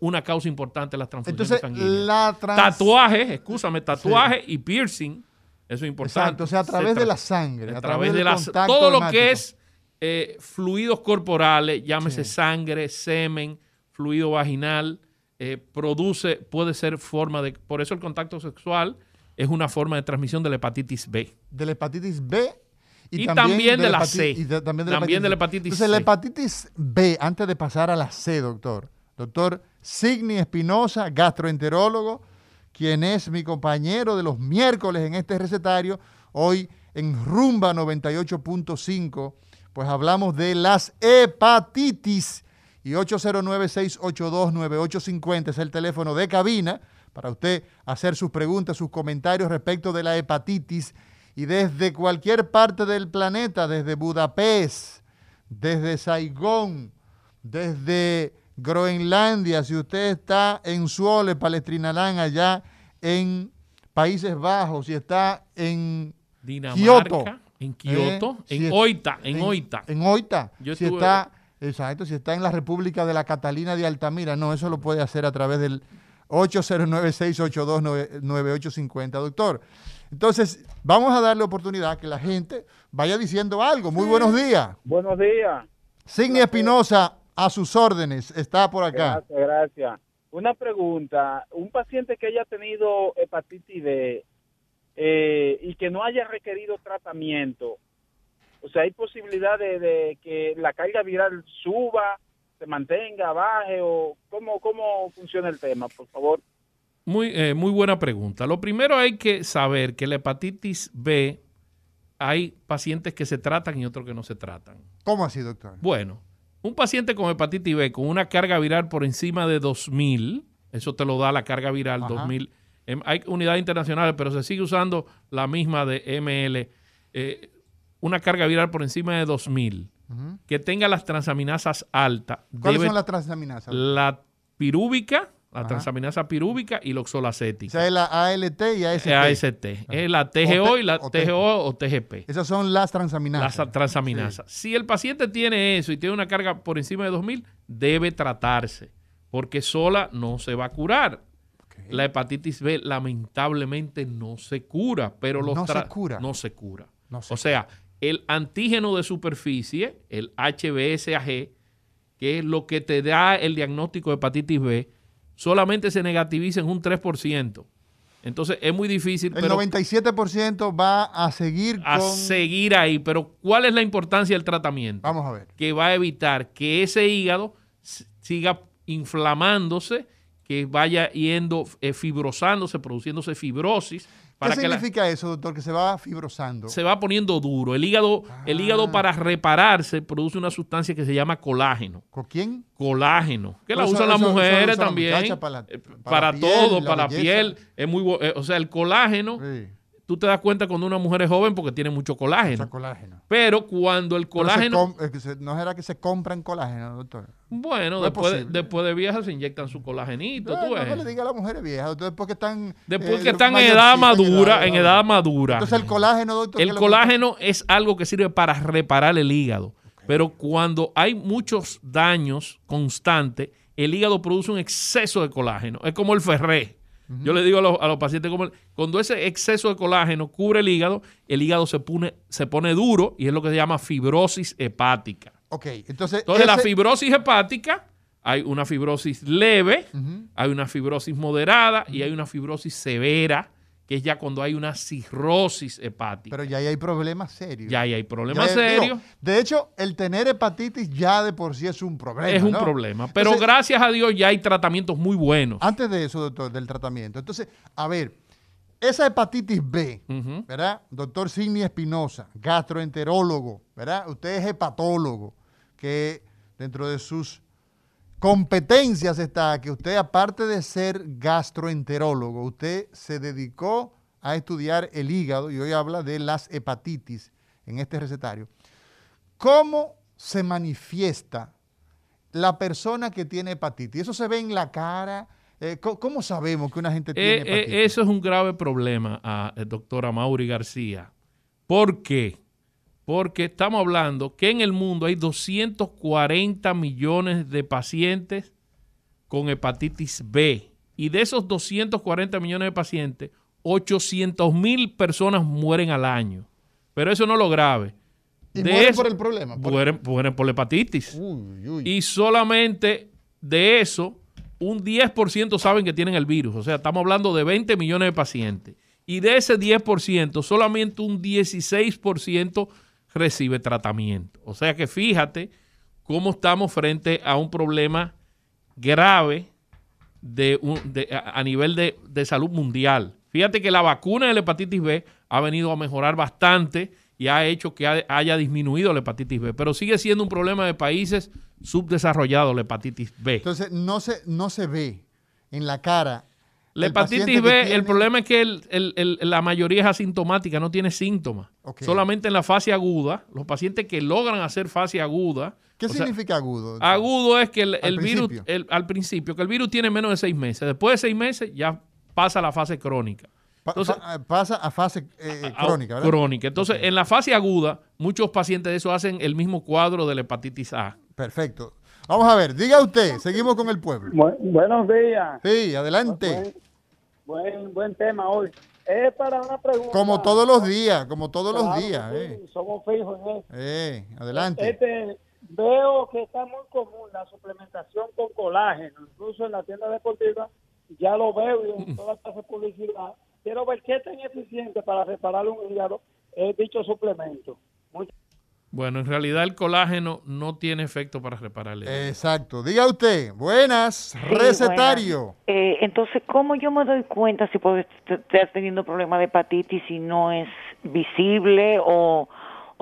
una causa importante las transfusiones Entonces, sanguíneas. la trans... Tatuajes, escúchame, tatuaje y piercing, eso es importante. Exacto, o sea, a Se través de la sangre, a a través de todo lo que es eh, fluidos corporales, llámese Sí. sangre, semen, fluido vaginal, eh, produce, puede ser forma de, por eso el contacto sexual es una forma de transmisión de la hepatitis B. de la hepatitis B Y también de la C. y de- también de También de la hepatitis Entonces, la hepatitis B, antes de pasar a la C, doctor. Doctor Signi Espinosa, gastroenterólogo, quien es mi compañero de los miércoles en este recetario. Hoy en Rumba 98.5, pues hablamos de las hepatitis. Y 809-682-9850 es el teléfono de cabina para usted hacer sus preguntas, sus comentarios respecto de la hepatitis. Y desde cualquier parte del planeta, desde Budapest, desde Saigón, desde Groenlandia, si usted está en Suole, Palestrinaland, allá en Países Bajos, si está en Dinamarca, Kioto, en Kioto, eh, en si Oita, en, Oita. En Oita. Yo si estuve- está, exacto, si está en la República de la Catalina de Altamira, no, eso lo puede hacer a través del 809-682-9850, doctor. Entonces, vamos a darle oportunidad a que la gente vaya diciendo algo. Muy buenos días. Buenos días. Signi Espinosa, a sus órdenes, está por acá. Gracias, gracias. una pregunta. Un paciente que haya tenido hepatitis B eh, y que no haya requerido tratamiento, o sea, hay posibilidad de, de que la carga viral suba, se mantenga, baje o cómo, cómo funciona el tema, por favor. Muy, eh, muy buena pregunta. Lo primero hay que saber que la hepatitis B hay pacientes que se tratan y otros que no se tratan. ¿Cómo así, doctor? Bueno, un paciente con hepatitis B con una carga viral por encima de 2000, eso te lo da la carga viral Ajá. 2000. Em, Hay unidades internacionales, pero se sigue usando la misma de ML. eh, una carga viral por encima de 2000, Ujú. que tenga las transaminasas altas. ¿Cuáles debe- son las transaminasas? La pirúvica, la Ajá. transaminasa pirúvica y la O oxolacética. sea, es la ALT y AST. AST. Es la TGO O y la o TGO o TGP. Esas son las transaminasas. Las transaminasas. Si el paciente tiene eso y tiene una carga por encima de 2000, debe tratarse, porque sola no se va a curar. La hepatitis B lamentablemente no se cura, pero los No se cura. No se cura. No se o sea, el antígeno de superficie, el HBsAg, que es lo que te da el diagnóstico de hepatitis B, solamente se negativiza en un 3%. Entonces es muy difícil. El pero 97% va a seguir a con... seguir ahí. Pero ¿cuál es la importancia del tratamiento? Vamos a ver. Que va a evitar que ese hígado siga inflamándose, que vaya yendo eh, fibrosándose, produciéndose fibrosis. ¿Qué la- significa eso, doctor? Que se va fibrosando. se va poniendo duro. El hígado, el Ah. hígado para repararse produce una sustancia que se llama colágeno. ¿Con quién? Colágeno, que la usan las mujeres también. para eh, todo, para la belleza. piel. Es muy, eh, o sea, el colágeno, Sí, tú te das cuenta cuando una mujer es joven porque tiene mucho colágeno. Pero cuando el colágeno, que se- ¿No será que se compran colágeno, doctor? bueno, no es después, de, después de viejas se inyectan su colagenito, No, tú no ves. me le diga a las mujeres viejas, doctor, porque están... Después eh, que están en edad madura, en edad- edad madura. Entonces el colágeno, doctor... ¿qué El que- colágeno es algo que sirve para reparar el hígado. Pero cuando hay muchos daños constantes, el hígado produce un exceso de colágeno. Es como el ferré. Yo le digo a los, a los pacientes, como cuando ese exceso de colágeno cubre el hígado, el hígado se pone, se pone duro y es lo que se llama fibrosis hepática. Ok, entonces... Entonces, la fibrosis hepática, hay una fibrosis leve, hay una fibrosis moderada y hay una fibrosis severa, que es ya cuando hay una cirrosis hepática. Pero ya ahí hay problemas serios. ya ahí hay problemas Ya, digo, serios. de hecho, el tener hepatitis ya de por sí es un problema. es un ¿no? problema. Pero Entonces, gracias a Dios ya hay tratamientos muy buenos. Antes de eso, doctor, del tratamiento. Entonces, a ver, esa hepatitis B. ¿verdad? Doctor Sidney Espinosa, gastroenterólogo, ¿verdad? Usted es hepatólogo, que dentro de sus competencias está que usted, aparte de ser gastroenterólogo, usted se dedicó a estudiar el hígado y hoy habla de las hepatitis en este recetario. ¿Cómo se manifiesta la persona que tiene hepatitis? ¿Eso se ve en la cara? Eh, ¿cómo, sabemos que una gente tiene Eh, eh, hepatitis? eso es un grave problema, a, eh, doctora Mauri García. ¿Por qué? Porque estamos hablando que en el mundo hay 240 millones de pacientes con hepatitis B. Y de esos 240 millones de pacientes, 800 mil personas mueren al año. Pero eso no es lo grave. Y De mueren eso- por el problema. por- Mueren, mueren por la hepatitis. Uy, uy. Y solamente de eso, un 10% saben que tienen el virus. O sea, estamos hablando de 20 millones de pacientes. Y de ese 10%, solamente un 16% recibe tratamiento. O sea que fíjate cómo estamos frente a un problema grave de a nivel de, salud mundial. Fíjate que la vacuna de la hepatitis B ha venido a mejorar bastante y ha hecho que ha- haya disminuido la hepatitis B, pero sigue siendo un problema de países subdesarrollados la hepatitis B. Entonces, no se, no se ve en la cara. La hepatitis B, el problema es que el- el- el- la mayoría es asintomática, no tiene síntomas. Solamente en la fase aguda, los pacientes que logran hacer fase aguda. ¿Qué sea, significa agudo? Agudo es que el, virus, al principio, que el virus tiene menos de seis meses. Después de seis meses ya pasa a la fase crónica. Entonces, pa- pasa a fase eh, a- crónica, ¿verdad? Crónica. Entonces, en la fase aguda, muchos pacientes de eso hacen el mismo cuadro de la hepatitis A. Perfecto. Vamos a ver, diga usted, seguimos con el pueblo. Bu- buenos días. Sí, adelante. Buen, buen, tema hoy. Es para una pregunta. Como todos los días, como todos los días. sí, Eh. Somos fijos en eso. Eh, adelante. Este, veo que está muy común la suplementación con colágeno, incluso en la tienda deportiva, ya lo veo y en todas las publicidad. Quiero ver qué tan eficiente para reparar un hígado es dicho suplemento. Bueno, en realidad el colágeno no tiene efecto para repararle. Exacto. Diga usted, buenas, recetario. Eh, entonces, ¿cómo yo me doy cuenta si puedo estar teniendo problemas de hepatitis si no es visible o,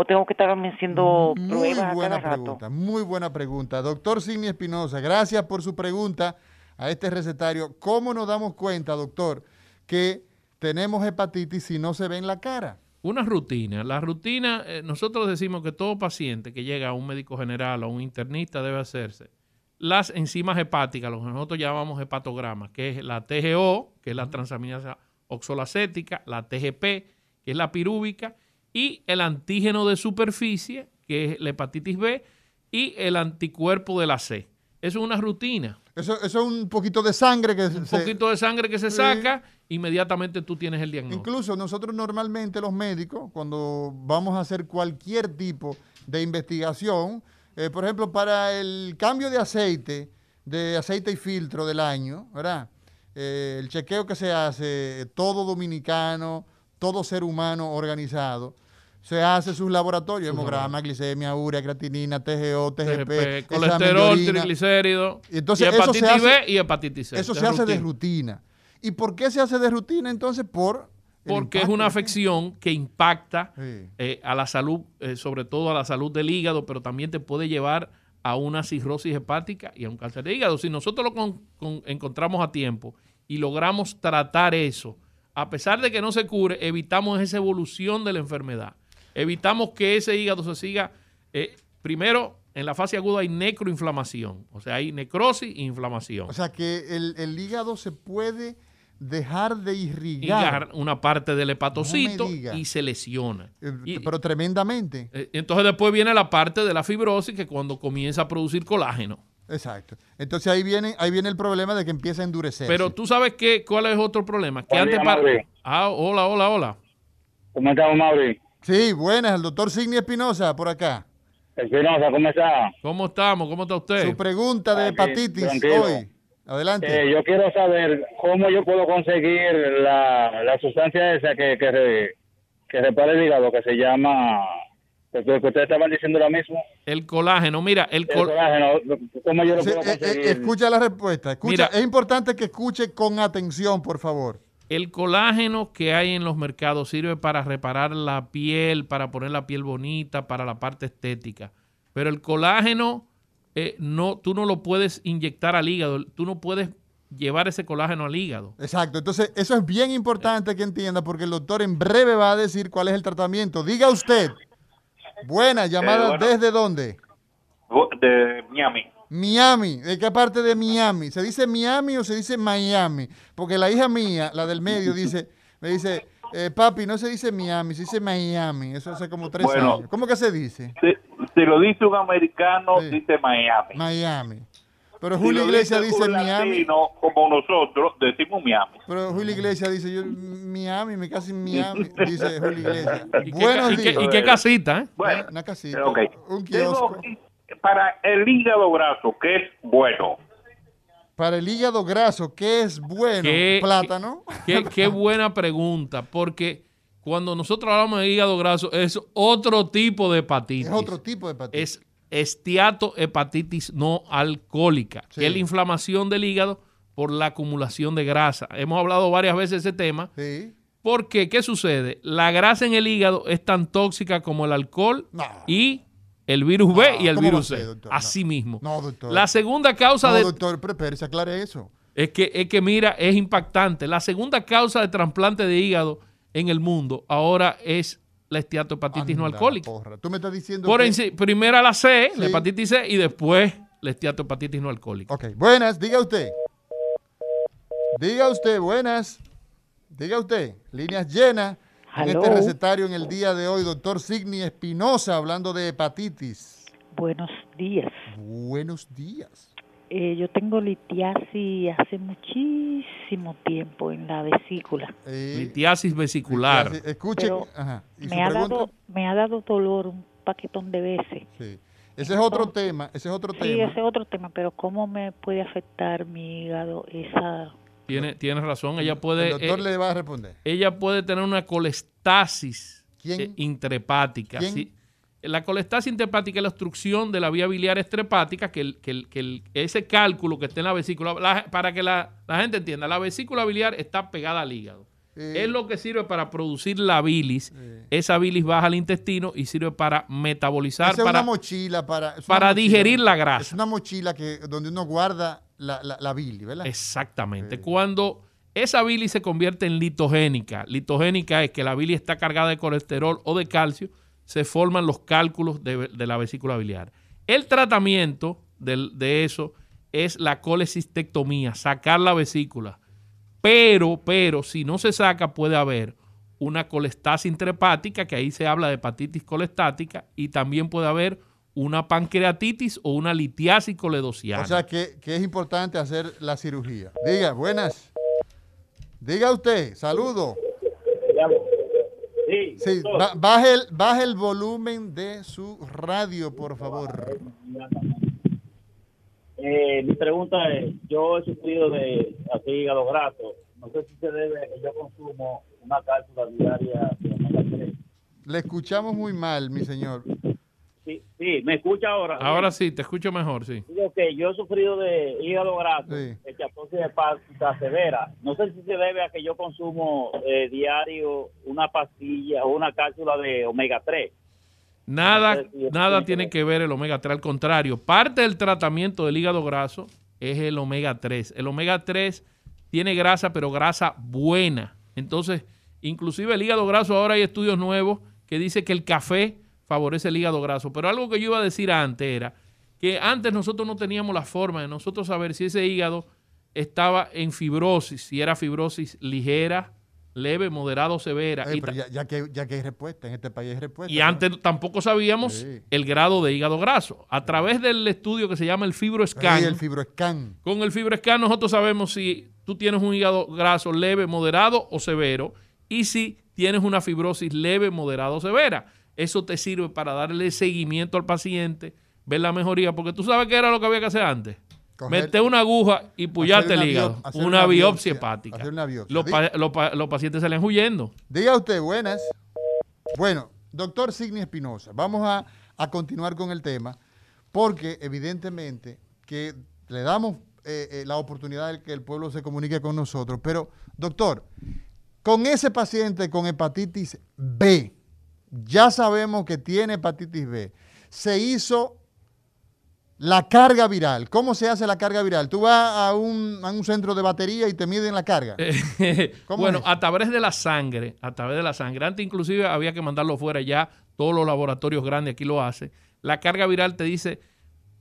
tengo que estarme haciendo muy pruebas buena cada pregunta, Muy buena pregunta. Doctor Sidney Espinosa, gracias por su pregunta a este recetario. ¿Cómo nos damos cuenta, doctor, que tenemos hepatitis si no se ve en la cara? Una rutina. La rutina, eh, nosotros decimos que todo paciente que llega a un médico general o a un internista debe hacerse las enzimas hepáticas, lo que nosotros llamamos hepatogramas, que es la TGO, que es la transaminasa oxolacética, la TGP, que es la pirúvica, y el antígeno de superficie, que es la hepatitis B, y el anticuerpo de la C. Eso es una rutina. Eso, eso es un poquito de sangre que un poquito de sangre que se saca inmediatamente tú tienes el diagnóstico. Incluso nosotros normalmente los médicos, cuando vamos a hacer cualquier tipo de investigación, eh, por ejemplo, para el cambio de aceite, de aceite y filtro del año, ¿verdad? Eh, el chequeo que se hace, todo dominicano, todo ser humano organizado, se hace sus laboratorios, hemograma, glicemia, urea, creatinina, TGO, TGP, colesterol, triglicéridos, y, hepatitis B y hepatitis C. Eso se hace de rutina. ¿Y por qué se hace de rutina entonces? Por porque es una afección que impacta eh, a la salud, eh, sobre todo a la salud del hígado, pero también te puede llevar a una cirrosis hepática y a un cáncer de hígado. Si nosotros lo encontramos a tiempo y logramos tratar eso, a pesar de que no se cure, evitamos esa evolución de la enfermedad. Evitamos que ese hígado se siga. Eh, primero, en la fase aguda hay necroinflamación, o sea, hay necrosis e inflamación. O sea, que el, el hígado se puede dejar de irrigar. una parte del hepatocito y se lesiona. Eh, pero tremendamente. Eh, entonces después viene la parte de la fibrosis que cuando comienza a producir colágeno. Exacto. Entonces ahí viene, ahí viene el problema de que empieza a endurecer. Pero tú sabes qué, cuál es otro problema. Que antes Ah, hola, hola, hola. ¿Cómo estamos, Mauri? Sí, buenas, el doctor Signi Espinosa por acá. Espinosa, ¿cómo está? ¿Cómo estamos? ¿Cómo está usted? Su pregunta de hepatitis hoy. Adelante. Eh, yo quiero saber cómo yo puedo conseguir la, la sustancia esa que, que, que repara el hígado, que se llama lo que ustedes estaban diciendo ahora mismo. El colágeno, mira, el, colágeno, ¿cómo yo lo puedo eh, eh, conseguir? escucha la respuesta, escucha, es importante que escuche con atención, por favor. El colágeno que hay en los mercados sirve para reparar la piel, para poner la piel bonita, para la parte estética. Pero el colágeno eh, no, tú no lo puedes inyectar al hígado, tú no puedes llevar ese colágeno al hígado. Exacto, entonces eso es bien importante que entienda porque el doctor en breve va a decir cuál es el tratamiento. Diga usted, buena, llamada eh, desde dónde? De Miami. Miami, ¿de qué parte de Miami? ¿Se dice Miami o se dice Miami? Porque la hija mía, la del medio, dice, me dice, eh, papi, no se dice Miami, se dice Miami. Eso hace como tres años. ¿Cómo que se dice? Si, lo dice un americano, dice Miami. Miami. Pero Julio Iglesias dice Miami. como nosotros, decimos Miami. Pero Julio Iglesias dice yo, Miami, me casi Miami, dice Julio Iglesias. ¿Y Buenos qué, días. ¿Y qué, casita? ¿eh? Bueno, una casita. Un kiosco. para el hígado graso, que es bueno para el hígado graso, ¿qué es bueno? ¿Plátano? Qué, buena pregunta, porque cuando nosotros hablamos de hígado graso es otro tipo de hepatitis. Es otro tipo de hepatitis. Es estiatohepatitis no alcohólica, que es la inflamación del hígado por la acumulación de grasa. Hemos hablado varias veces de ese tema. Sí. Porque, ¿qué sucede? La grasa en el hígado es tan tóxica como el alcohol y el virus B y el virus C. Así mismo. No, doctor. La segunda causa no, de. doctor, pero se aclare eso. Es que, es que, mira, es impactante. La segunda causa de trasplante de hígado en el mundo ahora es la esteatohepatitis no alcohólica. Tú me estás diciendo. Por que... primera la C, la hepatitis C, y después la esteatohepatitis no alcohólica. Ok, buenas, diga usted. Diga usted, buenas. Diga usted, líneas llenas. En este recetario en el día de hoy, doctor Signi Espinosa, hablando de hepatitis. Buenos días. Buenos días. Eh, yo tengo litiasis hace muchísimo tiempo en la vesícula. Eh, litiasis vesicular. Escuche, me, ha dado, me ha dado dolor un paquetón de veces. Sí. Ese es otro tema, ese es otro Sí, tema. ese es otro tema, pero ¿cómo me puede afectar mi hígado esa... Tiene, tiene razón, ella puede... El doctor eh, le va a responder. ella puede tener una colestasis eh, sí. La colestasis intrahepática es la obstrucción de la vía biliar extrahepática, que, el- que el- que el- ese cálculo que está en la vesícula, la- para que la, la gente entienda, la vesícula biliar está pegada al hígado. Es lo que sirve para producir la bilis. Esa bilis baja al intestino y sirve para metabolizar, Esa es una mochila para... es para mochila- digerir la grasa. Es una mochila que donde uno guarda la, la, la bilis, ¿verdad? Exactamente. Cuando esa bilis se convierte en litogénica, litogénica es que la bilis está cargada de colesterol o de calcio, se forman los cálculos de, de la vesícula biliar. El tratamiento del- de eso es la colecistectomía, sacar la vesícula. Pero, pero, si no se saca, puede haber una colestasis intrahepática, que ahí se habla de hepatitis colestática, y también puede haber una pancreatitis o una litiasis coledociana. O sea que, que es importante hacer la cirugía. Diga, buenas. Diga usted, saludo. Sí, Sí, baje, el, baje el volumen de su radio, por favor. Eh, mi pregunta es, yo he sufrido de así hígado graso. No sé si se debe a que yo consumo una cápsula diaria de omega 3. Le escuchamos muy mal, mi señor. Sí, sí, me escucha ahora. Ahora sí, te escucho mejor, sí. Digo que yo he sufrido de hígado graso, Sí. esteatosis hepática severa. No sé si se debe a que yo consumo eh, diario una pastilla o una cápsula de omega 3. Nada, nada tiene tiene que ver el omega 3, al contrario. Parte del tratamiento del hígado graso es el omega 3. El omega 3 tiene grasa, pero grasa buena. Entonces, inclusive el hígado graso, ahora hay estudios nuevos que dicen que el café favorece el hígado graso. Pero algo que yo iba a decir antes era que antes nosotros no teníamos la forma de nosotros saber si ese hígado estaba en fibrosis, si era fibrosis ligera, leve, moderada o severa. Y pero ta- ya, ya que, ya que hay respuesta, en este país hay respuesta. y ¿no? antes tampoco sabíamos Sí. el grado de hígado graso. A través del estudio que se llama el FibroScan, Sí, el fibroscan. con el FibroScan nosotros sabemos si tú tienes un hígado graso leve, moderado o severo y si tienes una fibrosis leve, moderada o severa. Eso te sirve para darle seguimiento al paciente, ver la mejoría, porque tú sabes qué era lo que había que hacer antes. Meter una aguja y hacer el hígado. Una, una biopsia, hepática. hacer una biopsia. Los, pa- los pa- los pacientes salen huyendo. Diga usted, buenas. Bueno, doctor Signi Espinosa, vamos a, a continuar con el tema, porque evidentemente que le damos eh, eh, la oportunidad de que el pueblo se comunique con nosotros, pero doctor, con ese paciente con hepatitis B, ya sabemos que tiene hepatitis B, se hizo la carga viral. ¿Cómo se hace la carga viral? Tú vas a un, a un centro de batería y te miden la carga. ¿Cómo bueno, es? a través de la sangre, a través de la sangre. Antes inclusive había que mandarlo fuera ya, todos los laboratorios grandes aquí lo hacen. La carga viral te dice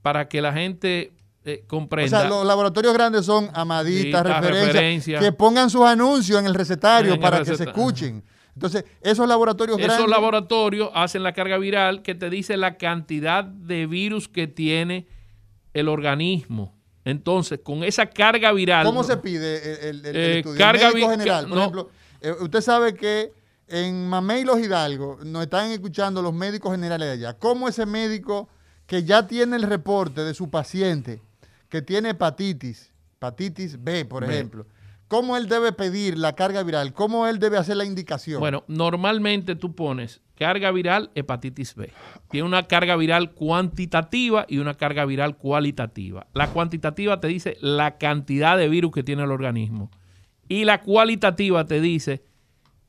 para que la gente eh, O comprenda. sea, los laboratorios grandes son amaditas, referencias, referencia. que pongan sus anuncios en el recetario En el para que se escuchen. Entonces, esos laboratorios Esos grandes... laboratorios hacen la carga viral que te dice la cantidad de virus que tiene el organismo. Entonces, con esa carga viral. ¿Cómo se pide el, el- el Eh, estudio? carga el general, por no. ejemplo, eh, usted sabe que en Mamey y Los Hidalgo nos están escuchando los médicos generales de allá. ¿Cómo ese médico que ya tiene el reporte de su paciente que tiene hepatitis, hepatitis B, por B. ejemplo, cómo él debe pedir la carga viral? ¿Cómo él debe hacer la indicación? Bueno, normalmente tú pones carga viral hepatitis B. Tiene una carga viral cuantitativa y una carga viral cualitativa. La cuantitativa te dice la cantidad de virus que tiene el organismo. Y la cualitativa te dice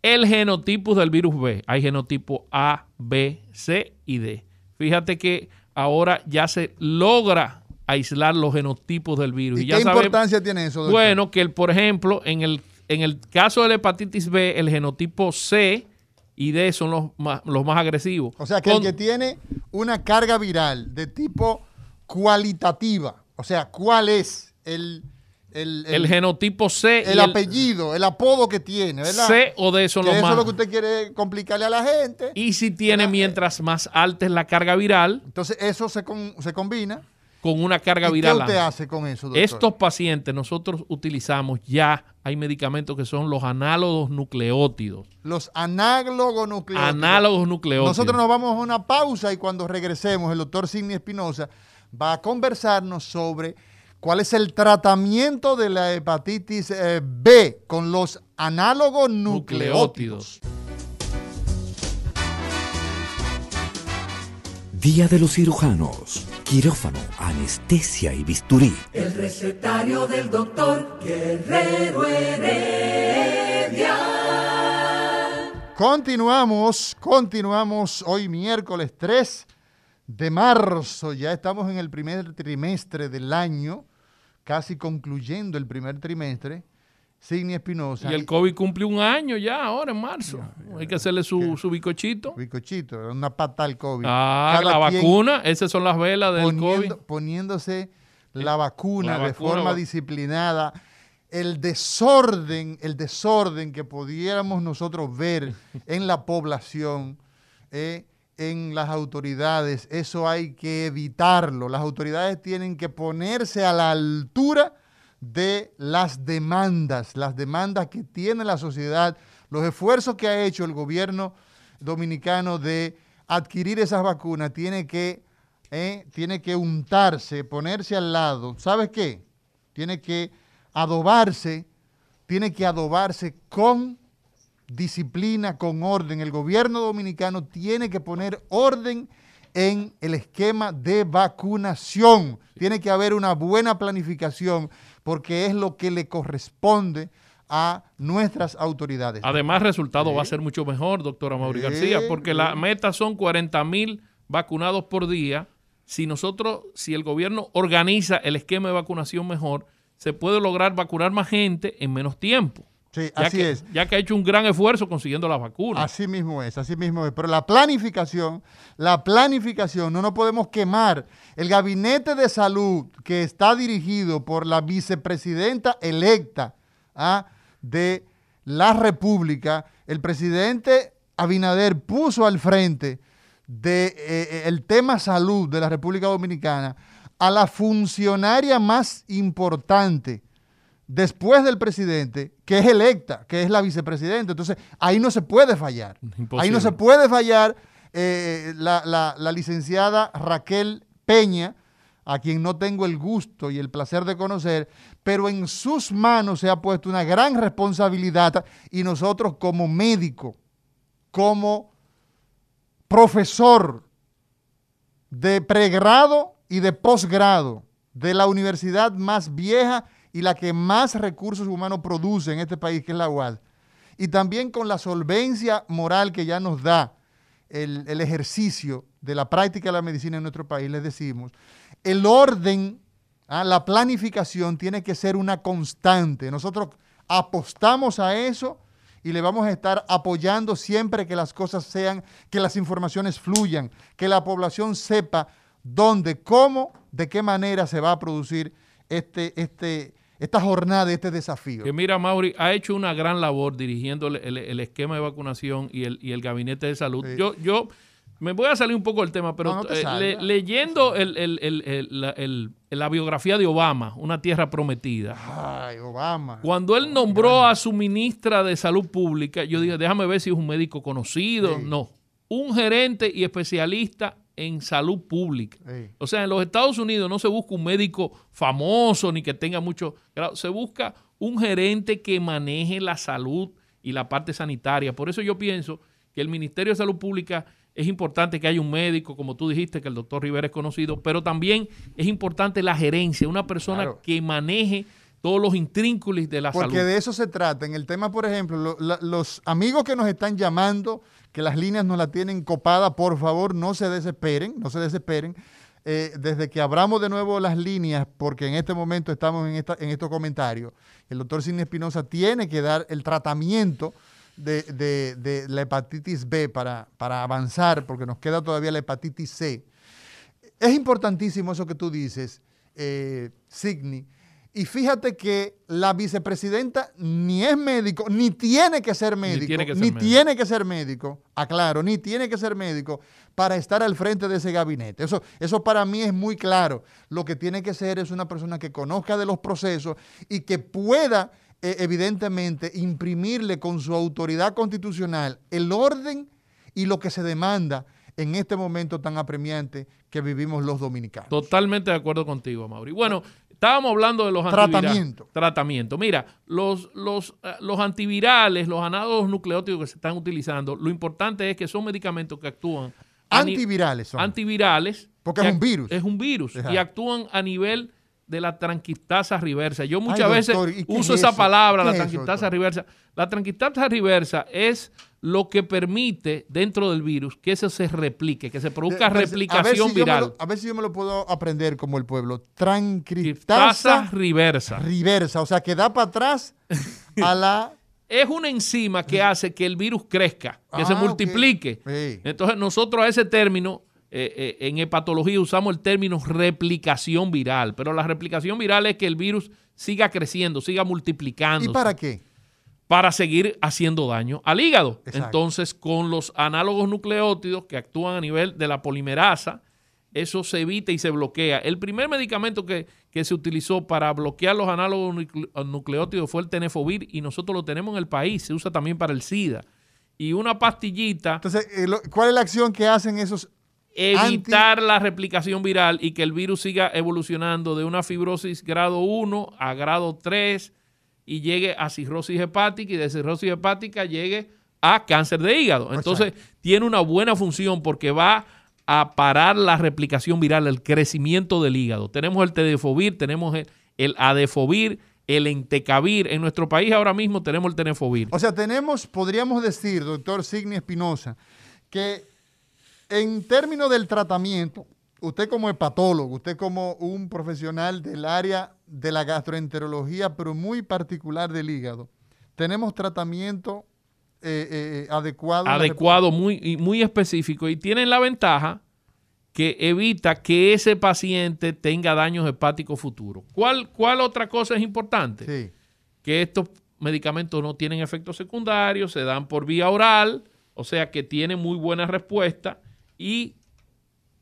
el genotipo del virus B. Hay genotipo A, B, C y D. Fíjate que ahora ya se logra aislar los genotipos del virus. ¿Y ya qué sabemos- importancia tiene eso? doctor? bueno, que el, por ejemplo, en el, en el caso de la hepatitis B, el genotipo C y D son los más, los más agresivos. O sea, que Con- el que tiene una carga viral de tipo cualitativa, o sea, ¿cuál es el, el, el genotipo C el y el apellido, el apodo que tiene, ¿verdad? C o D son Que los eso más. es lo que usted quiere complicarle a la gente. Y si tiene mientras más alta es la carga viral, Entonces, eso se, con- se combina con una carga ¿Y viral. ¿Qué usted hace con eso, doctor? Estos pacientes nosotros utilizamos ya, hay medicamentos que son los análogos nucleótidos. Los análogos nucleótidos. Análogos nucleótidos. Nosotros nos vamos a una pausa y cuando regresemos, el doctor Sidney Espinosa va a conversarnos sobre cuál es el tratamiento de la hepatitis eh, B con los análogos nucleótidos. Día de los cirujanos. Quirófano, anestesia y bisturí. El recetario del doctor Guerrero Heredia. Continuamos, continuamos hoy miércoles 3 de marzo. Ya estamos en el primer trimestre del año, casi concluyendo el primer trimestre. Sidney Espinosa. Y el COVID cumple un año ya, ahora en marzo. Hay que hacerle su, su bicochito. Bicochito, una pata al COVID. Ah, Cada la vacuna, esas son las velas del poniendo- COVID. Poniéndose la vacuna La de vacuna forma va- disciplinada. El desorden, el desorden que pudiéramos nosotros ver en la población, eh, en las autoridades, eso hay que evitarlo. Las autoridades tienen que ponerse a la altura de las demandas, las demandas que tiene la sociedad, los esfuerzos que ha hecho el gobierno dominicano de adquirir esas vacunas, tiene que, eh, tiene que untarse, ponerse al lado. ¿Sabes qué? Tiene que adobarse, tiene que adobarse con disciplina, con orden. El gobierno dominicano tiene que poner orden en el esquema de vacunación. Tiene que haber una buena planificación porque es lo que le corresponde a nuestras autoridades. Además, el resultado va a ser mucho mejor, doctora Mauri Sí, García, porque la meta son 40 mil vacunados por día. Si nosotros, si el gobierno organiza el esquema de vacunación mejor, se puede lograr vacunar más gente en menos tiempo. Sí, ya así que, es. Ya que ha hecho un gran esfuerzo consiguiendo las vacunas. Así mismo es, así mismo es. Pero la planificación, la planificación, no nos podemos quemar. El gabinete de salud que está dirigido por la vicepresidenta electa ¿ah? de la República, el presidente Abinader puso al frente del tema salud de la República Dominicana a la funcionaria más importante después del presidente, que es electa, que es la vicepresidenta. Entonces, ahí no se puede fallar. Ahí no se puede fallar eh, la, la- la licenciada Raquel Peña, a quien no tengo el gusto y el placer de conocer, pero en sus manos se ha puesto una gran responsabilidad y nosotros como médico, como profesor de pregrado y de posgrado de la universidad más vieja y la que más recursos humanos produce en este país, que es la UAS. Y también con la solvencia moral que ya nos da el, el ejercicio de la práctica de la medicina en nuestro país, les decimos, el orden, ah, la planificación tiene que ser una constante. Nosotros apostamos a eso y le vamos a estar apoyando siempre que las cosas sean, que las informaciones fluyan, que la población sepa dónde, cómo, de qué manera se va a producir este, este, esta jornada, este desafío. Que mira, Mauri ha hecho una gran labor dirigiendo el, el- el esquema de vacunación y el, y el gabinete de salud. Sí. Yo, yo me voy a salir un poco del tema, pero No, no te eh, le- leyendo el- el- el- el- la, biografía de Obama, Una Tierra Prometida, Ay, Obama. cuando él nombró a su ministra de Salud Pública, yo dije, déjame ver si es un médico conocido. Sí. No, un gerente y especialista en salud pública. Sí. O sea, en los Estados Unidos no se busca un médico famoso ni que tenga mucho grado, se busca un gerente que maneje la salud y la parte sanitaria. Por eso yo pienso que el Ministerio de Salud Pública es importante que haya un médico, como tú dijiste, que el doctor Rivera es conocido, pero también es importante la gerencia, una persona Claro. que maneje todos los intrínculos de la Porque salud. de eso se trata. En el tema, por ejemplo, lo- la- los amigos que nos están llamando, que las líneas nos la tienen copada, por favor, no se desesperen, no se desesperen. Eh, desde que abramos de nuevo las líneas, porque en este momento estamos en, esta, en estos comentarios, el doctor Sidney Espinosa tiene que dar el tratamiento de, de- de la hepatitis B para, para avanzar, porque nos queda todavía la hepatitis C. Es importantísimo eso que tú dices, eh, Sidney, Y fíjate que la vicepresidenta ni es médico, ni tiene que ser médico, tiene que ser ni médico. tiene que ser médico, aclaro, ni tiene que ser médico para estar al frente de ese gabinete. Eso, eso para mí es muy claro. Lo que tiene que ser es una persona que conozca de los procesos y que pueda, eh, evidentemente, imprimirle con su autoridad constitucional el orden y lo que se demanda en este momento tan apremiante que vivimos los dominicanos. Totalmente de acuerdo contigo, Mauri. Bueno, estábamos hablando de los antivirales. Tratamiento. Tratamiento. Mira, los, los, eh, los antivirales, los análogos nucleótidos que se están utilizando, lo importante es que son medicamentos que actúan. Antivirales son. Antivirales. Porque que es un virus. Es un virus. Y actúan a nivel de la tranquiltasa reversa. Yo Ay, muchas doctor, veces ¿y qué uso es esa palabra, ¿Qué la es eso, tranquiltasa reversa. La tranquiltasa reversa es lo que permite dentro del virus que eso se replique, que se produzca pues, replicación a si viral. lo- a ver si yo me lo puedo aprender como el pueblo. Tranquiltasa reversa. reversa. O sea, que da para atrás a la... es una enzima que hace que el virus crezca, que se Ah, ok. multiplique. Sí. Entonces nosotros a ese término, eh, eh, en hepatología usamos el término replicación viral, pero la replicación viral es que el virus siga creciendo, siga multiplicando. ¿Y para qué? Para seguir haciendo daño al hígado. Exacto. Entonces, con los análogos nucleótidos que actúan a nivel de la polimerasa, eso se evita y se bloquea. El primer medicamento que, que se utilizó para bloquear los análogos nucle- nucleótidos fue el tenefovir y nosotros lo tenemos en el país. Se usa también para el SIDA. Y una pastillita Entonces, eh, ¿cuál es la acción que hacen esos evitar la replicación viral y que el virus siga evolucionando de una fibrosis grado 1 a grado 3 y llegue a cirrosis hepática y de cirrosis hepática llegue a cáncer de hígado. Entonces, tiene una buena función porque va a parar la replicación viral, el crecimiento del hígado. Tenemos el tedefovir, tenemos el, el adefovir, el entecavir. En nuestro país ahora mismo tenemos el tenefovir. O sea, tenemos, podríamos decir, doctor Signi Espinosa, que en términos del tratamiento, usted como hepatólogo, usted como un profesional del área de la gastroenterología, pero muy particular del hígado, tenemos tratamiento eh, eh, adecuado. en la adecuado, muy, muy específico y tienen la ventaja que evita que ese paciente tenga daños hepáticos futuros. ¿Cuál, cuál otra cosa es importante? Que estos medicamentos no tienen efectos secundarios, se dan por vía oral, o sea que tienen muy buena respuesta y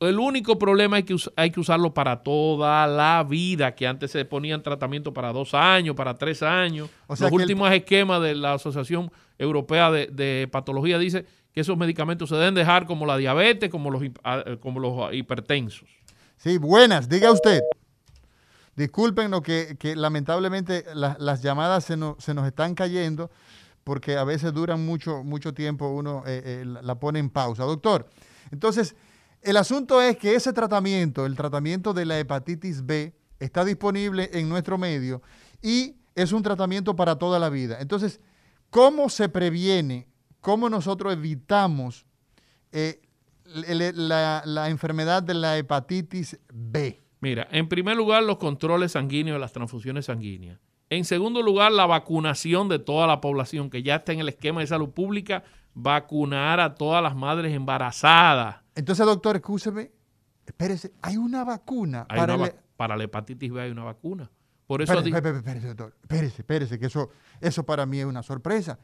el único problema es que hay que usarlo para toda la vida, que antes se ponían tratamiento para dos años, para tres años. O sea Los el- últimos esquemas de la Asociación Europea de, de Patología dice que esos medicamentos se deben dejar como la diabetes, como los, ah, eh, como los hipertensos. Sí, buenas, diga usted. Disculpen lo que, que lamentablemente la- las llamadas se, nos- se nos están cayendo porque a veces duran mucho, mucho tiempo, uno eh, eh, la pone en pausa. Doctor, entonces, el asunto es que ese tratamiento, el tratamiento de la hepatitis B, está disponible en nuestro medio y es un tratamiento para toda la vida. Entonces, ¿cómo se previene, cómo nosotros evitamos eh, la, la enfermedad de la hepatitis B? Mira, en primer lugar, los controles sanguíneos las transfusiones sanguíneas. En segundo lugar, la vacunación de toda la población, que ya está en el esquema de salud pública, vacunar a todas las madres embarazadas. Entonces, doctor, escúcheme, espérese, hay una vacuna Hay para una el- va- para la hepatitis B hay una vacuna. Por eso Espérese, espérese, espérese, doctor, espérese, espérese, que eso, eso para mí es una sorpresa.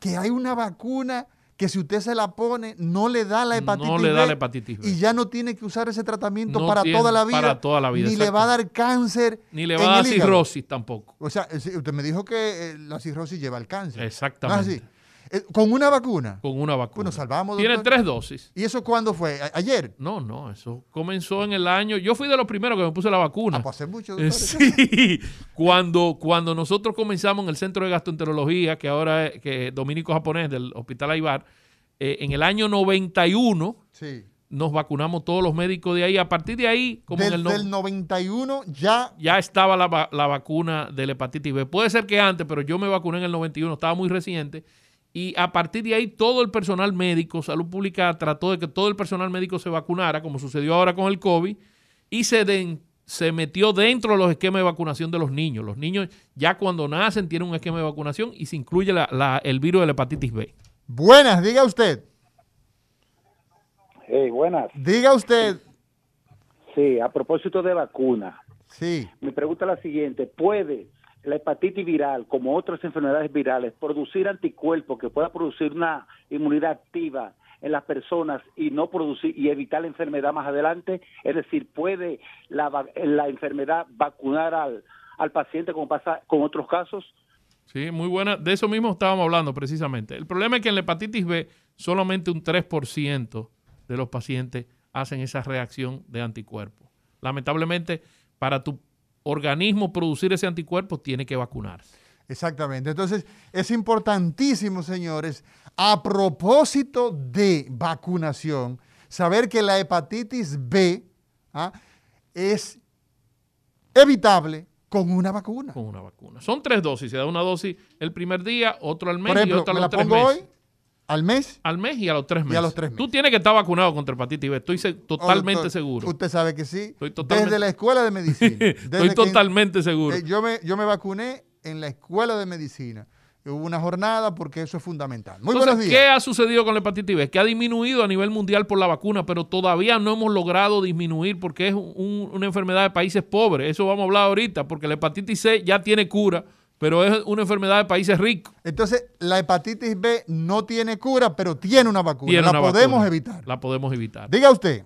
Que hay una vacuna que si usted se la pone, no le da la hepatitis no le da B la hepatitis B. y ya no tiene que usar ese tratamiento No para toda la vida. para toda la vida, Ni le va a dar cáncer. Ni le va a dar cirrosis tampoco. O sea, eh, usted me dijo que eh, la cirrosis lleva al cáncer. Exactamente. ¿No es así? Eh, ¿Con una vacuna? Con una vacuna. Bueno, salvamos, Tiene doctor. tres dosis. ¿Y eso cuándo fue? ¿A- ¿Ayer? No, no, eso comenzó en el año. Yo fui de los primeros que me puse la vacuna. Ah, pues hace mucho, Eh, doctor. Sí, cuando, cuando nosotros comenzamos en el centro de gastroenterología, que ahora es que dominico japonés del Hospital Aibar, eh, en el año 91 Sí. nos vacunamos todos los médicos de ahí. A partir de ahí, como en Desde el no- el 91 ya ya estaba la, la vacuna de la hepatitis B. Puede ser que antes, pero yo me vacuné en el 91, estaba muy reciente. Y a partir de ahí, todo el personal médico, salud pública trató de que todo el personal médico se vacunara, como sucedió ahora con el COVID, y se, den- se metió dentro de los esquemas de vacunación de los niños. Los niños ya cuando nacen tienen un esquema de vacunación y se incluye la- la- el virus de la hepatitis B. Buenas, diga usted. Hey, buenas. Diga usted. Sí, a propósito de vacuna. Sí. Mi pregunta es la siguiente, ¿puede la hepatitis viral, como otras enfermedades virales, producir anticuerpos que pueda producir una inmunidad activa en las personas y no producir y evitar la enfermedad más adelante? Es decir, ¿puede la, enfermedad vacunar al, al paciente como pasa con otros casos? Sí, muy buena. De eso mismo estábamos hablando precisamente. El problema es que en la hepatitis B solamente un 3% de los pacientes hacen esa reacción de anticuerpos. Lamentablemente, para tu organismo producir ese anticuerpo, tiene que vacunarse. Exactamente. Entonces, es importantísimo, señores, a propósito de vacunación, saber que la hepatitis B ¿ah? es evitable con una vacuna. Con una vacuna. Son tres dosis. Se da una dosis el primer día, otro al mes ejemplo, y otra a los la tres meses. hoy, al mes. Al mes y a los tres meses. Y a los tres Tú tienes que estar vacunado contra hepatitis B. Estoy se- totalmente doctor, seguro. Usted sabe que sí. Estoy totalmente- Desde la escuela de medicina. Estoy totalmente seguro. Eh, yo, me, yo me vacuné en la escuela de medicina. Hubo una jornada porque eso es fundamental. Muy Entonces, buenos ¿qué días. ha sucedido con la hepatitis B? Que ha disminuido a nivel mundial por la vacuna, pero todavía no hemos logrado disminuir porque es un- una enfermedad de países pobres. Eso vamos a hablar ahorita, porque la hepatitis C ya tiene cura, pero es una enfermedad de países ricos. Entonces, la hepatitis B no tiene cura, pero tiene una vacuna. Tiene la una podemos vacuna. evitar. La podemos evitar. Diga usted.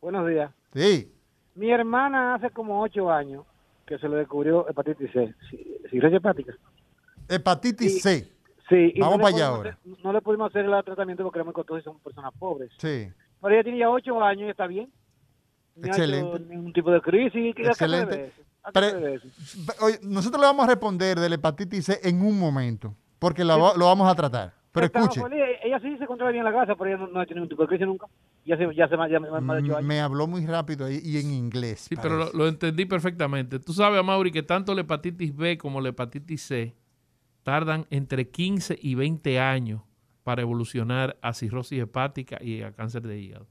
Buenos días. Sí. Mi hermana hace como ocho años que se le descubrió hepatitis C, ci- cirrosis hepática. Hepatitis C. Sí, y Vamos no para allá ahora. hacer- no le pudimos hacer el tratamiento porque era muy costoso y somos personas pobres. Sí. Pero ella tiene ya ocho años y está bien. No ha hecho Excelente. ningún tipo de crisis. ¿Qué- a qué se debe Excelente. Pre-? Oye, nosotros le vamos a responder de la hepatitis C en un momento, porque la lo vamos a tratar. Pero escuche. Ella sí se controla bien en la casa, pero ella no, no ha hecho ningún tipo de crisis nunca. Ya se, ya se ya, me- más de ocho m- años. me habló muy rápido y en inglés. Sí, pero lo, lo entendí perfectamente. Tú sabes, Mauri, que tanto la hepatitis B como la hepatitis C tardan entre 15 y 20 años para evolucionar a cirrosis hepática y a cáncer de hígado.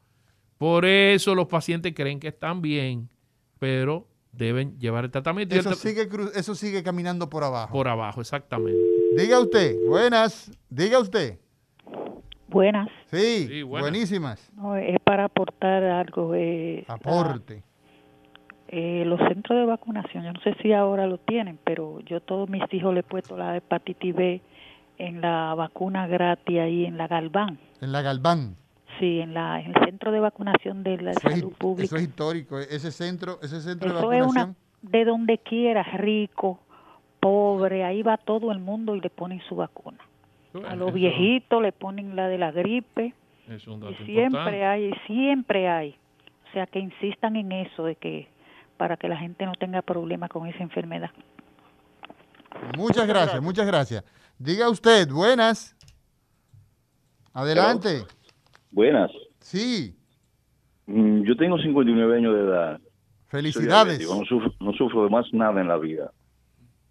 Por eso los pacientes creen que están bien, pero deben llevar el tratamiento. el Eso tra- sigue, eso sigue caminando por abajo. Por abajo, exactamente. Diga usted, buenas, diga usted. Buenas. Sí, buenísimas. No, es para aportar algo. Eh, Aporte. eh, los centros de vacunación, yo no sé si ahora lo tienen, pero yo a todos mis hijos le he puesto la hepatitis B en la vacuna gratis ahí en la Galván. En la Galván. Sí, en, la, en el centro de vacunación de la Eso es, salud pública. eso es histórico. eh, Ese centro, ese centro de Eso es vacunación. una, de donde quiera, rico, pobre, ahí va todo el mundo y le ponen su vacuna. A los viejitos le ponen la de la gripe. Es un dato Y siempre importante. hay, siempre hay. O sea, que insistan en eso, de que para que la gente no tenga problemas con esa enfermedad. Muchas gracias, muchas gracias. Diga usted, buenas. Adelante. Buenas. Sí, Mm, Yo tengo 59 años de edad. Felicidades. no, sufro, no sufro de más nada en la vida.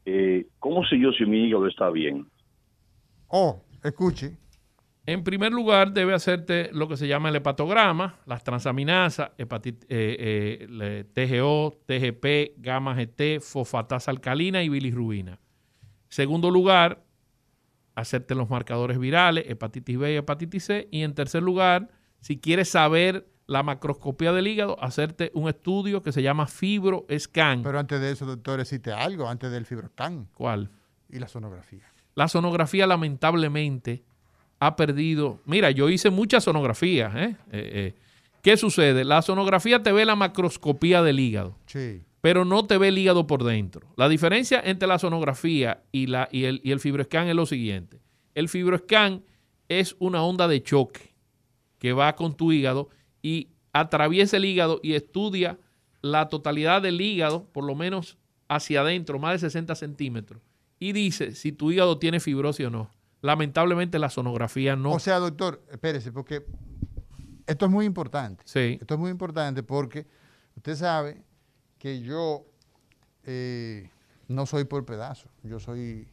Eh, ¿Cómo sé yo si mi hígado está bien? Oh, escuche. En primer lugar, debe hacerte lo que se llama el hepatograma, las transaminasas, hepatit- eh, eh, TGO, TGP, gamma GT, fosfatasa alcalina y bilirrubina. Segundo lugar, hacerte los marcadores virales, hepatitis B y hepatitis C. Y en tercer lugar, si quieres saber la macroscopía del hígado, hacerte un estudio que se llama FibroScan. Pero antes de eso, doctor, existe algo, antes del fibroscan. ¿Cuál? Y la sonografía. La sonografía lamentablemente ha perdido. Mira, yo hice muchas sonografías. ¿eh? Eh, eh, ¿Qué sucede? La sonografía te ve la macroscopía del hígado, Sí. Pero no te ve el hígado por dentro. La diferencia entre la sonografía y, la, y, el, y el fibroscan es lo siguiente. El fibroscan es una onda de choque que va con tu hígado y atraviesa el hígado y estudia la totalidad del hígado, por lo menos hacia adentro, más de 60 centímetros, y dice si tu hígado tiene fibrosis o no. Lamentablemente la sonografía no. O sea, doctor, espérese, porque esto es muy importante. Sí. Esto es muy importante porque usted sabe que yo eh, no soy por pedazos, yo soy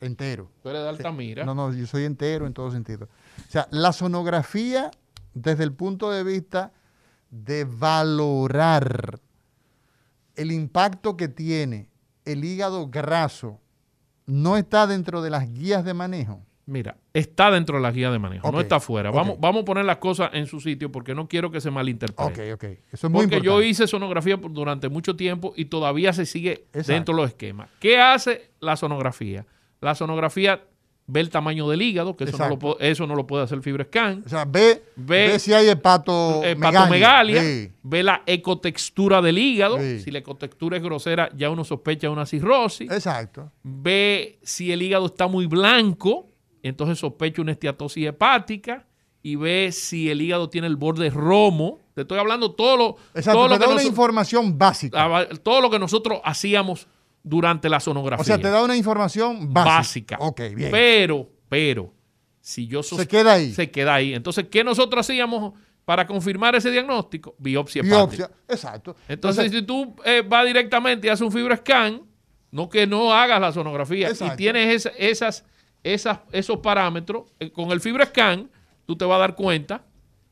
entero. Tú eres de Altamira. No, no, yo soy entero en todo sentido. O sea, la sonografía desde el punto de vista de valorar el impacto que tiene el hígado graso no está dentro de las guías de manejo. Mira, está dentro de la guía de manejo, no está afuera. Vamos, vamos a poner las cosas en su sitio porque no quiero que se malinterprete. Ok, ok. Eso es muy porque yo importante. hice sonografía durante mucho tiempo y todavía se sigue Exacto. dentro de los esquemas. ¿Qué hace la sonografía? La sonografía ve el tamaño del hígado, que eso no, lo, eso no lo puede hacer FibroScan. O sea, ve, Ve- ve si hay hepato hepatomegalia, Sí. ve la ecotextura del hígado. Sí. Si la ecotextura es grosera, ya uno sospecha una cirrosis. Exacto. Ve si el hígado está muy blanco, entonces sospecha una esteatosis hepática. Y ve si el hígado tiene el borde romo. Te estoy hablando todo lo, Exacto, todo te lo da que una noso- información básica. Ah, todo lo que nosotros hacíamos durante la sonografía. O sea, te da una información básica. básica. Ok, bien. Pero, pero, si yo Se queda ahí. Se queda ahí. Entonces, ¿qué nosotros hacíamos para confirmar ese diagnóstico? Biopsia, Biopsia. hepática. Exacto. Entonces, si tú eh, vas directamente y haces un fibroscan, no que no hagas la sonografía Exacto. y tienes esa- esas, esas, esos parámetros, eh, con el fibroscan, tú te vas a dar cuenta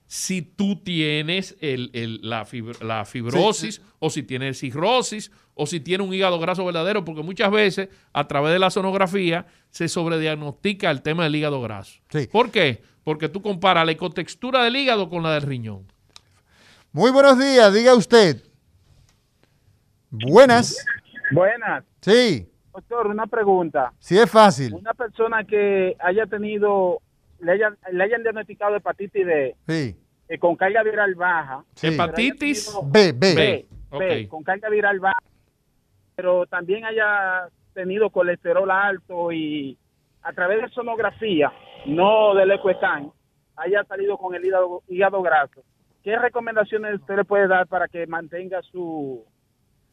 si tú tienes el- el- la, fibr- la fibrosis o si tienes cirrosis o si tienes un hígado graso verdadero, porque muchas veces a través de la sonografía se sobrediagnostica el tema del hígado graso. ¿Por qué? Porque tú comparas la ecotextura del hígado con la del riñón. Muy buenos días, diga usted. Buenas. Buenas. Sí, Doctor, una pregunta. sí es fácil. Una persona que haya tenido, le hayan, le hayan diagnosticado hepatitis D Sí. eh, con carga viral baja. Sí. Hepatitis B, B. B. B, con carga viral baja, pero también haya tenido colesterol alto y a través de sonografía, no del ecoescan, haya salido con el hígado, hígado graso. ¿Qué recomendaciones usted le puede dar para que mantenga su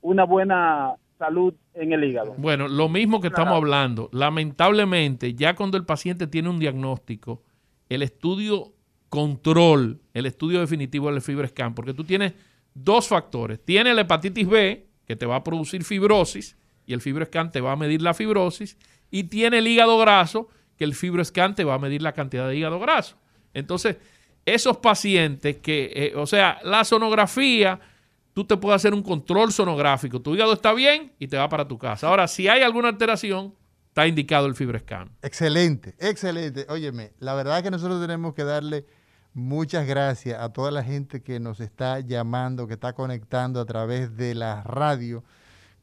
una buena salud en el hígado? Bueno, lo mismo que estamos hablando. Lamentablemente, ya cuando el paciente tiene un diagnóstico, el estudio control, el estudio definitivo del FibroScan, porque tú tienes dos factores. Tienes la hepatitis B, que te va a producir fibrosis, y el FibroScan te va a medir la fibrosis, y tiene el hígado graso, que el FibroScan te va a medir la cantidad de hígado graso. Entonces, esos pacientes que, eh, o sea, la sonografía, tú te puedes hacer un control sonográfico. Tu hígado está bien y te va para tu casa. Ahora, si hay alguna alteración, está indicado el FibroScan. Excelente, excelente. Óyeme, la verdad es que nosotros tenemos que darle muchas gracias a toda la gente que nos está llamando, que está conectando a través de la radio.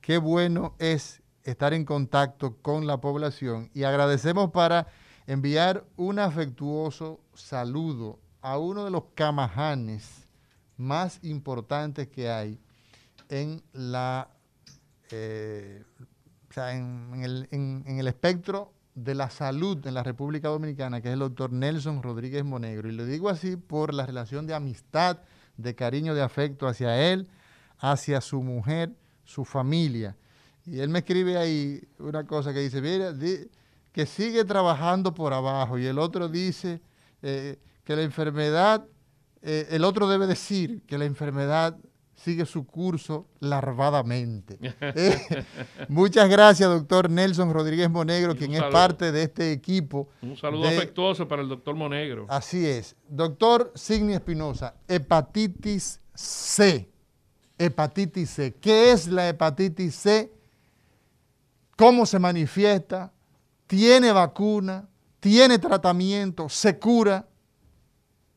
Qué bueno es estar en contacto con la población y agradecemos para enviar un afectuoso saludo a uno de los camajanes más importantes que hay en la eh, o sea, en, el, en- el espectro de la salud en la República Dominicana, que es el doctor Nelson Rodríguez Monegro. Y lo digo así por la relación de amistad, de cariño, de afecto hacia él, hacia su mujer, su familia. Y él me escribe ahí una cosa que dice, mira, que sigue trabajando por abajo. Y el otro dice eh, que la enfermedad, eh, el otro debe decir que la enfermedad sigue su curso larvadamente. Eh, muchas gracias, doctor Nelson Rodríguez Monegro, quien es parte de este equipo. Un saludo de- afectuoso para el doctor Monegro. Así es. Doctor Signi Espinosa, hepatitis C. Hepatitis C. ¿Qué es la hepatitis C? ¿Cómo se manifiesta? ¿Tiene vacuna? ¿Tiene tratamiento? ¿Se cura?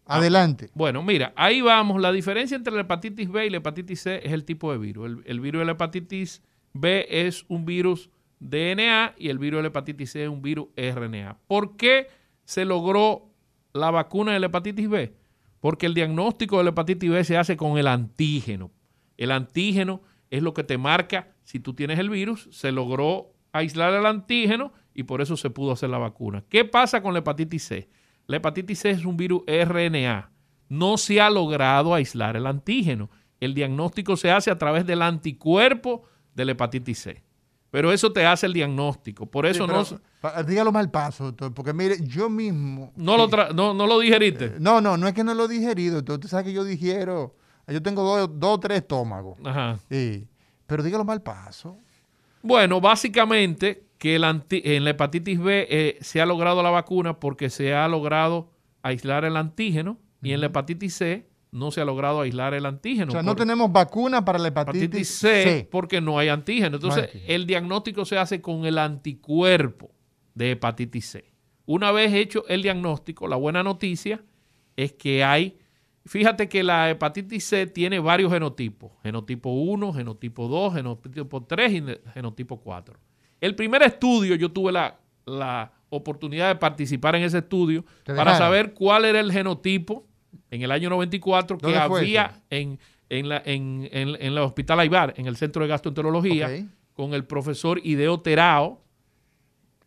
Adelante. Bueno, mira, ahí vamos. La diferencia entre la hepatitis B y la hepatitis C es el tipo de virus. El, virus de la hepatitis B es un virus DNA y el virus de la hepatitis C es un virus RNA. ¿Por qué se logró la vacuna de la hepatitis B? Porque el diagnóstico de la hepatitis B se hace con el antígeno. El antígeno es lo que te marca si tú tienes el virus. Se logró aislar el antígeno y por eso se pudo hacer la vacuna. ¿Qué pasa con la hepatitis C? La hepatitis C es un virus RNA. No se ha logrado aislar el antígeno. El diagnóstico se hace a través del anticuerpo de la hepatitis C. Pero eso te hace el diagnóstico. Por eso Sí, no, pero, dígalo mal paso, doctor, porque mire, yo mismo... no, lo tra- no, no lo digeriste. No, no, no es que no lo digerido. doctor. Usted sabe que yo digiero, yo tengo dos, dos o tres estómagos. Ajá. Sí, pero dígalo mal paso. Bueno, básicamente que el anti- en la hepatitis B eh, se ha logrado la vacuna porque se ha logrado aislar el antígeno y en la hepatitis C no se ha logrado aislar el antígeno. O sea, no tenemos vacuna para la hepatitis, hepatitis C, C. porque no hay antígeno. Entonces, antígeno. el diagnóstico se hace con el anticuerpo de hepatitis C. una vez hecho el diagnóstico, la buena noticia es que hay, fíjate que la hepatitis C tiene varios genotipos, genotipo 1, genotipo 2, genotipo 3 y genotipo 4. El primer estudio, yo tuve la, la oportunidad de participar en ese estudio ¿Te para saber cuál era el genotipo en el año 94 que ¿Dónde fue había en, en, la, en, en, en el Hospital Aibar, en el Centro de Gastroenterología, con el profesor Ideo Terao,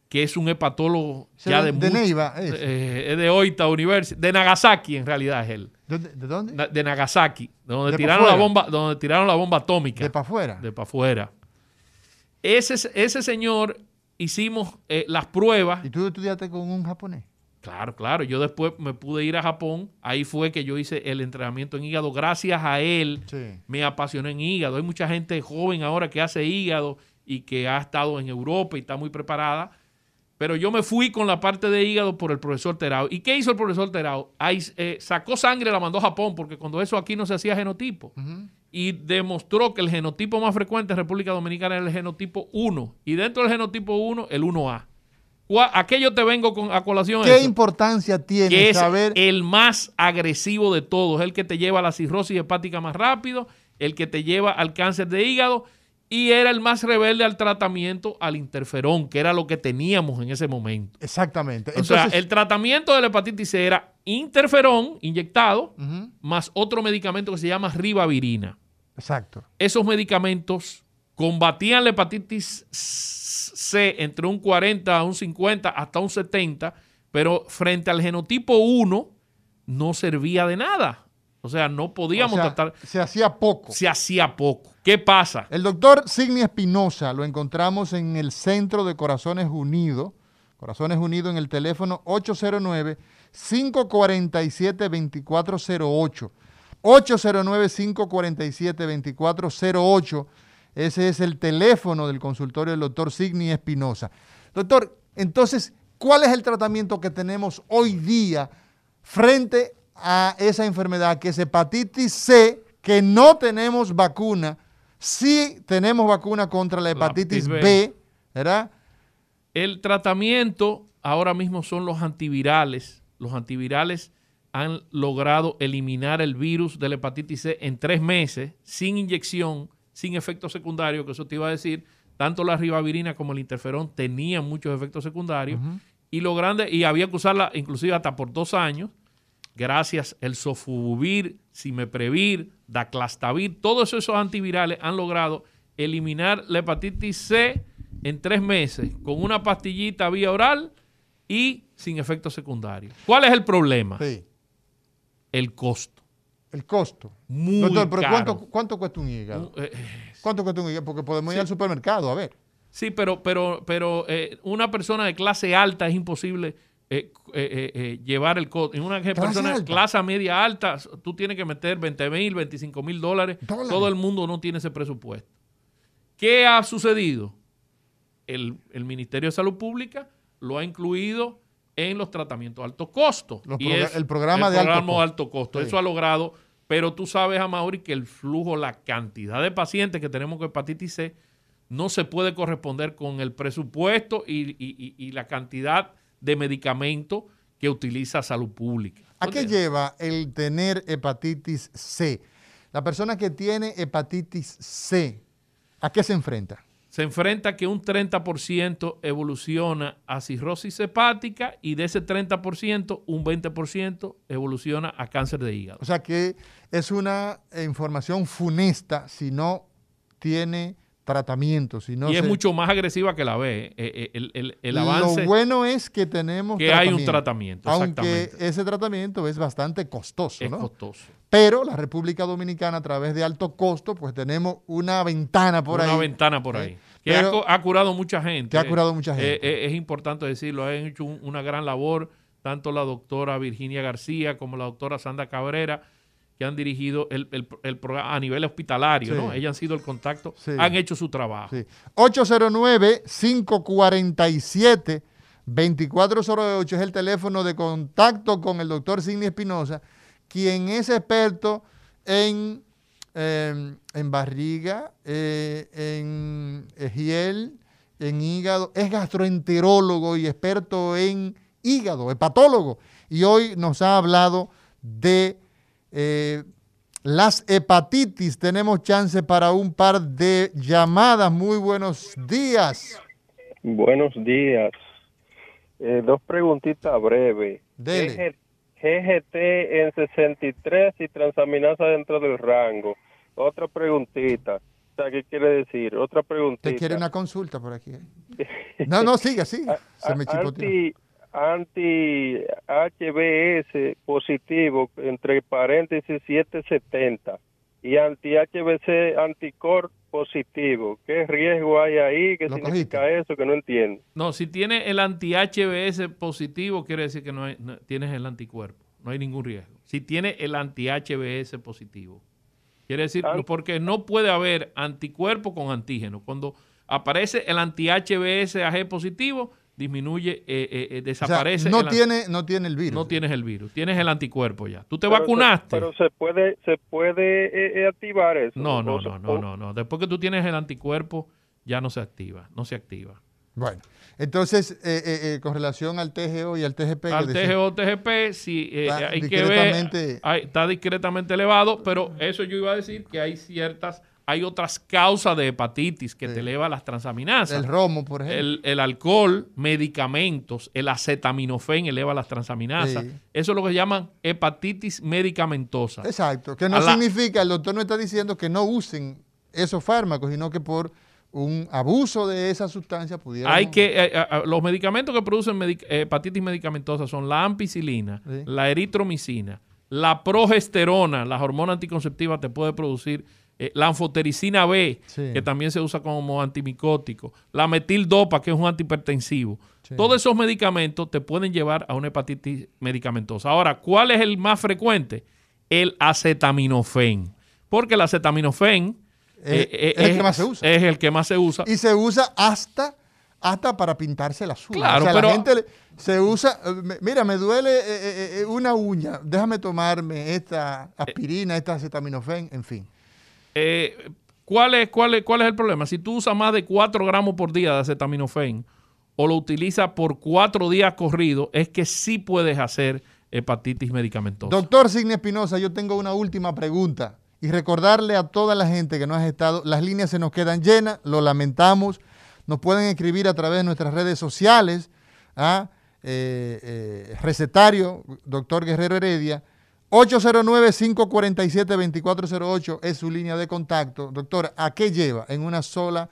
que es un hepatólogo ya de- de, de Neiva, es. eh, es de Oita University, de Nagasaki en realidad es él. ¿De, de dónde? Na- De Nagasaki, donde tiraron la bomba, donde tiraron la bomba atómica. De para afuera. De para afuera. Ese, ese señor hicimos eh, las pruebas. ¿Y tú estudiaste con un japonés? Claro, claro. Yo después me pude ir a Japón. Ahí fue que yo hice el entrenamiento en hígado. Gracias a él Sí. me apasioné en hígado. Hay mucha gente joven ahora que hace hígado y que ha estado en Europa y está muy preparada. Pero yo me fui con la parte de hígado por el profesor Terao. ¿Y qué hizo el profesor Terao? Ahí, eh, sacó sangre y la mandó a Japón porque cuando eso aquí no se hacía genotipo. Y demostró que el genotipo más frecuente en República Dominicana era el genotipo 1. Y dentro del genotipo 1, el 1A. ¿Cuá- ¿A qué yo te vengo con, a colación? ¿Qué eso? importancia tiene que es saber? el más agresivo de todos, el que te lleva a la cirrosis hepática más rápido, el que te lleva al cáncer de hígado y era el más rebelde al tratamiento al interferón, que era lo que teníamos en ese momento. Exactamente. o sea, el tratamiento de la hepatitis C era interferón inyectado más otro medicamento que se llama ribavirina. exacto. Esos medicamentos combatían la hepatitis C entre un 40 a un 50 hasta un 70, pero frente al genotipo 1 no servía de nada. O sea, no podíamos O sea, tratar. Se hacía poco. Se hacía poco. ¿Qué pasa? El doctor Signi Espinosa lo encontramos en el Centro de Corazones Unidos. Corazones Unidos en el teléfono 809-547-2408. 809-547-2408. Ese es el teléfono del consultorio del doctor Signi Espinosa. Doctor, entonces, ¿cuál es el tratamiento que tenemos hoy día frente a esa enfermedad que es hepatitis C, que no tenemos vacuna? Sí tenemos vacuna contra la hepatitis B. ¿verdad? El tratamiento ahora mismo son los antivirales. Los antivirales han logrado eliminar el virus de la hepatitis C en tres meses, sin inyección, sin efectos secundarios, que eso te iba a decir. Tanto la ribavirina como el interferón tenían muchos efectos secundarios. Y lo grande, y había que usarla inclusive hasta por dos años, gracias el sofuvir, simeprevir, daclastavir, todos esos antivirales han logrado eliminar la hepatitis C en tres meses con una pastillita vía oral y sin efectos secundarios. ¿Cuál es el problema? Sí. El costo. El costo. Muy Doctor, pero caro. ¿cuánto, cuánto cuesta un hígado? Eh, ¿Cuánto cuesta un hígado? Porque podemos ir al supermercado, a ver. Sí, pero, pero, pero eh, una persona de clase alta es imposible eh, eh, eh, llevar el costo. En una persona de alta? clase media alta, tú tienes que meter 20 mil, 25 mil dólares. Dólares. Todo el mundo no tiene ese presupuesto. ¿Qué ha sucedido? El, el Ministerio de Salud Pública lo ha incluido en los tratamientos de alto costo. Los Y progra- es el programa el de alto programa costo. alto costo. Sí. Eso ha logrado, pero tú sabes, Amaury, que el flujo, la cantidad de pacientes que tenemos con hepatitis C no se puede corresponder con el presupuesto y, y- y- y la cantidad de medicamentos que utiliza salud pública. ¿A qué lleva el tener hepatitis C? La persona que tiene hepatitis C, ¿a qué se enfrenta? Se enfrenta que un 30% evoluciona a cirrosis hepática y de ese 30%, un 20% evoluciona a cáncer de hígado. O sea que es una información funesta si no tiene tratamiento, si no y es se- mucho más agresiva que la B. eh, eh, el, el- el avance. Lo bueno es que tenemos Que hay un tratamiento, Aunque exactamente. ese tratamiento es bastante costoso, es ¿no? costoso. Pero la República Dominicana a través de alto costo, pues tenemos una ventana por una ahí. ventana por ¿eh? ahí. Que ha, Pero- cu- ha curado mucha gente. que ha curado mucha Eh, gente. eh, es importante decirlo. Han hecho un- una gran labor, tanto la doctora Virginia García como la doctora Sandra Cabrera, que han dirigido el, el- el programa a nivel hospitalario. Sí. ¿no? Ellas han sido el contacto, Sí. han hecho su trabajo. Sí. 809-547-2408 es el teléfono de contacto con el doctor Sidney Espinosa, quien es experto en, eh, en barriga, eh, en ejiel, en hígado, es gastroenterólogo y experto en hígado, hepatólogo. Y hoy nos ha hablado de eh, las hepatitis. Tenemos chance para un par de llamadas. Muy buenos días. Buenos días. Eh, dos preguntitas breves. Dele. GGT en 63 y transaminasa dentro del rango. Otra preguntita. O sea, ¿qué quiere decir? Otra preguntita. ¿Te quiere una consulta por aquí? No, no, siga, siga. Se me chipoteó. Anti, anti HBS positivo, entre paréntesis 770, y anti HBC anticor positivo. ¿Qué riesgo hay ahí? ¿Qué significa eso? Que no entiendo. No, si tiene el anti-HBS positivo, quiere decir que no, hay- no- tienes el anticuerpo. No hay ningún riesgo. Si tiene el anti-HBS positivo. Quiere decir, porque no puede haber anticuerpo con antígeno. Cuando aparece el anti-HBS AG positivo, disminuye, eh, eh, eh, O sea, desaparece. no, tiene, no tiene el virus. no tienes el virus, tienes el anticuerpo ya. ¿Tú te Pero se- vacunaste? pero se puede, se puede eh, eh, activar eso. No, no, se- no, no, no, no. Después que tú tienes el anticuerpo, ya no se activa, no se activa. Bueno, entonces, eh, eh, eh, con relación al TGO y al TGP. Al TGO, TGP, sí, eh, Está hay que ver, hay- está discretamente elevado, pero eso yo iba a decir que hay ciertas, hay otras causas de hepatitis que te eleva las transaminasas. El romo, por ejemplo. El, el alcohol, medicamentos, el acetaminofén eleva las transaminasas. Sí. Eso es lo que llaman hepatitis medicamentosa. Exacto, que no la- significa, el doctor no está diciendo que no usen esos fármacos, sino que por un abuso de esa sustancia pudiera. Hay que, eh, eh, eh, los medicamentos que producen medic- hepatitis medicamentosa son la ampicilina, Sí. la eritromicina, la progesterona, la hormona anticonceptiva te puede producir, eh, la anfotericina B, Sí. que también se usa como antimicótico, la metildopa, que es un antihipertensivo. Sí. Todos esos medicamentos te pueden llevar a una hepatitis medicamentosa. Ahora, ¿cuál es el más frecuente? El acetaminofén. Porque el acetaminofén Eh, eh, es el que más se usa. Es el que más se usa. Y se usa hasta, hasta para pintarse las uñas. Claro, o sea, pero- la gente le- se usa, mira, me duele una uña, déjame tomarme esta aspirina, esta acetaminofén, en fin. ¿Cuál, es, cuál, es, ¿Cuál es el problema? Si tú usas más de 4 gramos por día de acetaminofén o lo utilizas por 4 días corridos, es que sí puedes hacer hepatitis medicamentosa. Doctor Signe Espinosa, yo tengo una última pregunta y recordarle a toda la gente que no has estado, las líneas se nos quedan llenas, lo lamentamos, nos pueden escribir a través de nuestras redes sociales, ¿ah? Eh, eh, recetario, doctor Guerrero Heredia, 809-547-2408 es su línea de contacto. Doctor, ¿a qué lleva en una sola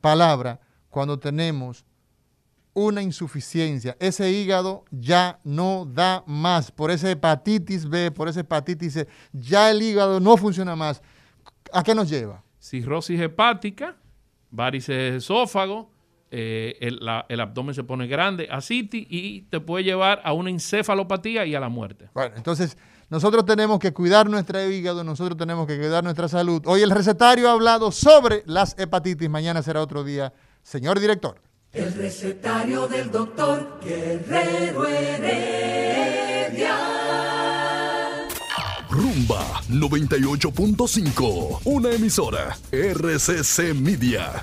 palabra cuando tenemos una insuficiencia. Ese hígado ya no da más. Por esa hepatitis B, por esa hepatitis C, ya el hígado no funciona más. ¿A qué nos lleva? Cirrosis hepática, varices de esófago, eh, el, la- el abdomen se pone grande, ascitis y te puede llevar a una encefalopatía y a la muerte. Bueno, entonces nosotros tenemos que cuidar nuestro hígado, nosotros tenemos que cuidar nuestra salud. Hoy el recetario ha hablado sobre las hepatitis, mañana será otro día. Señor director. El recetario del doctor Guerrero Heredia. Rumba 98.5, una emisora RCC Media.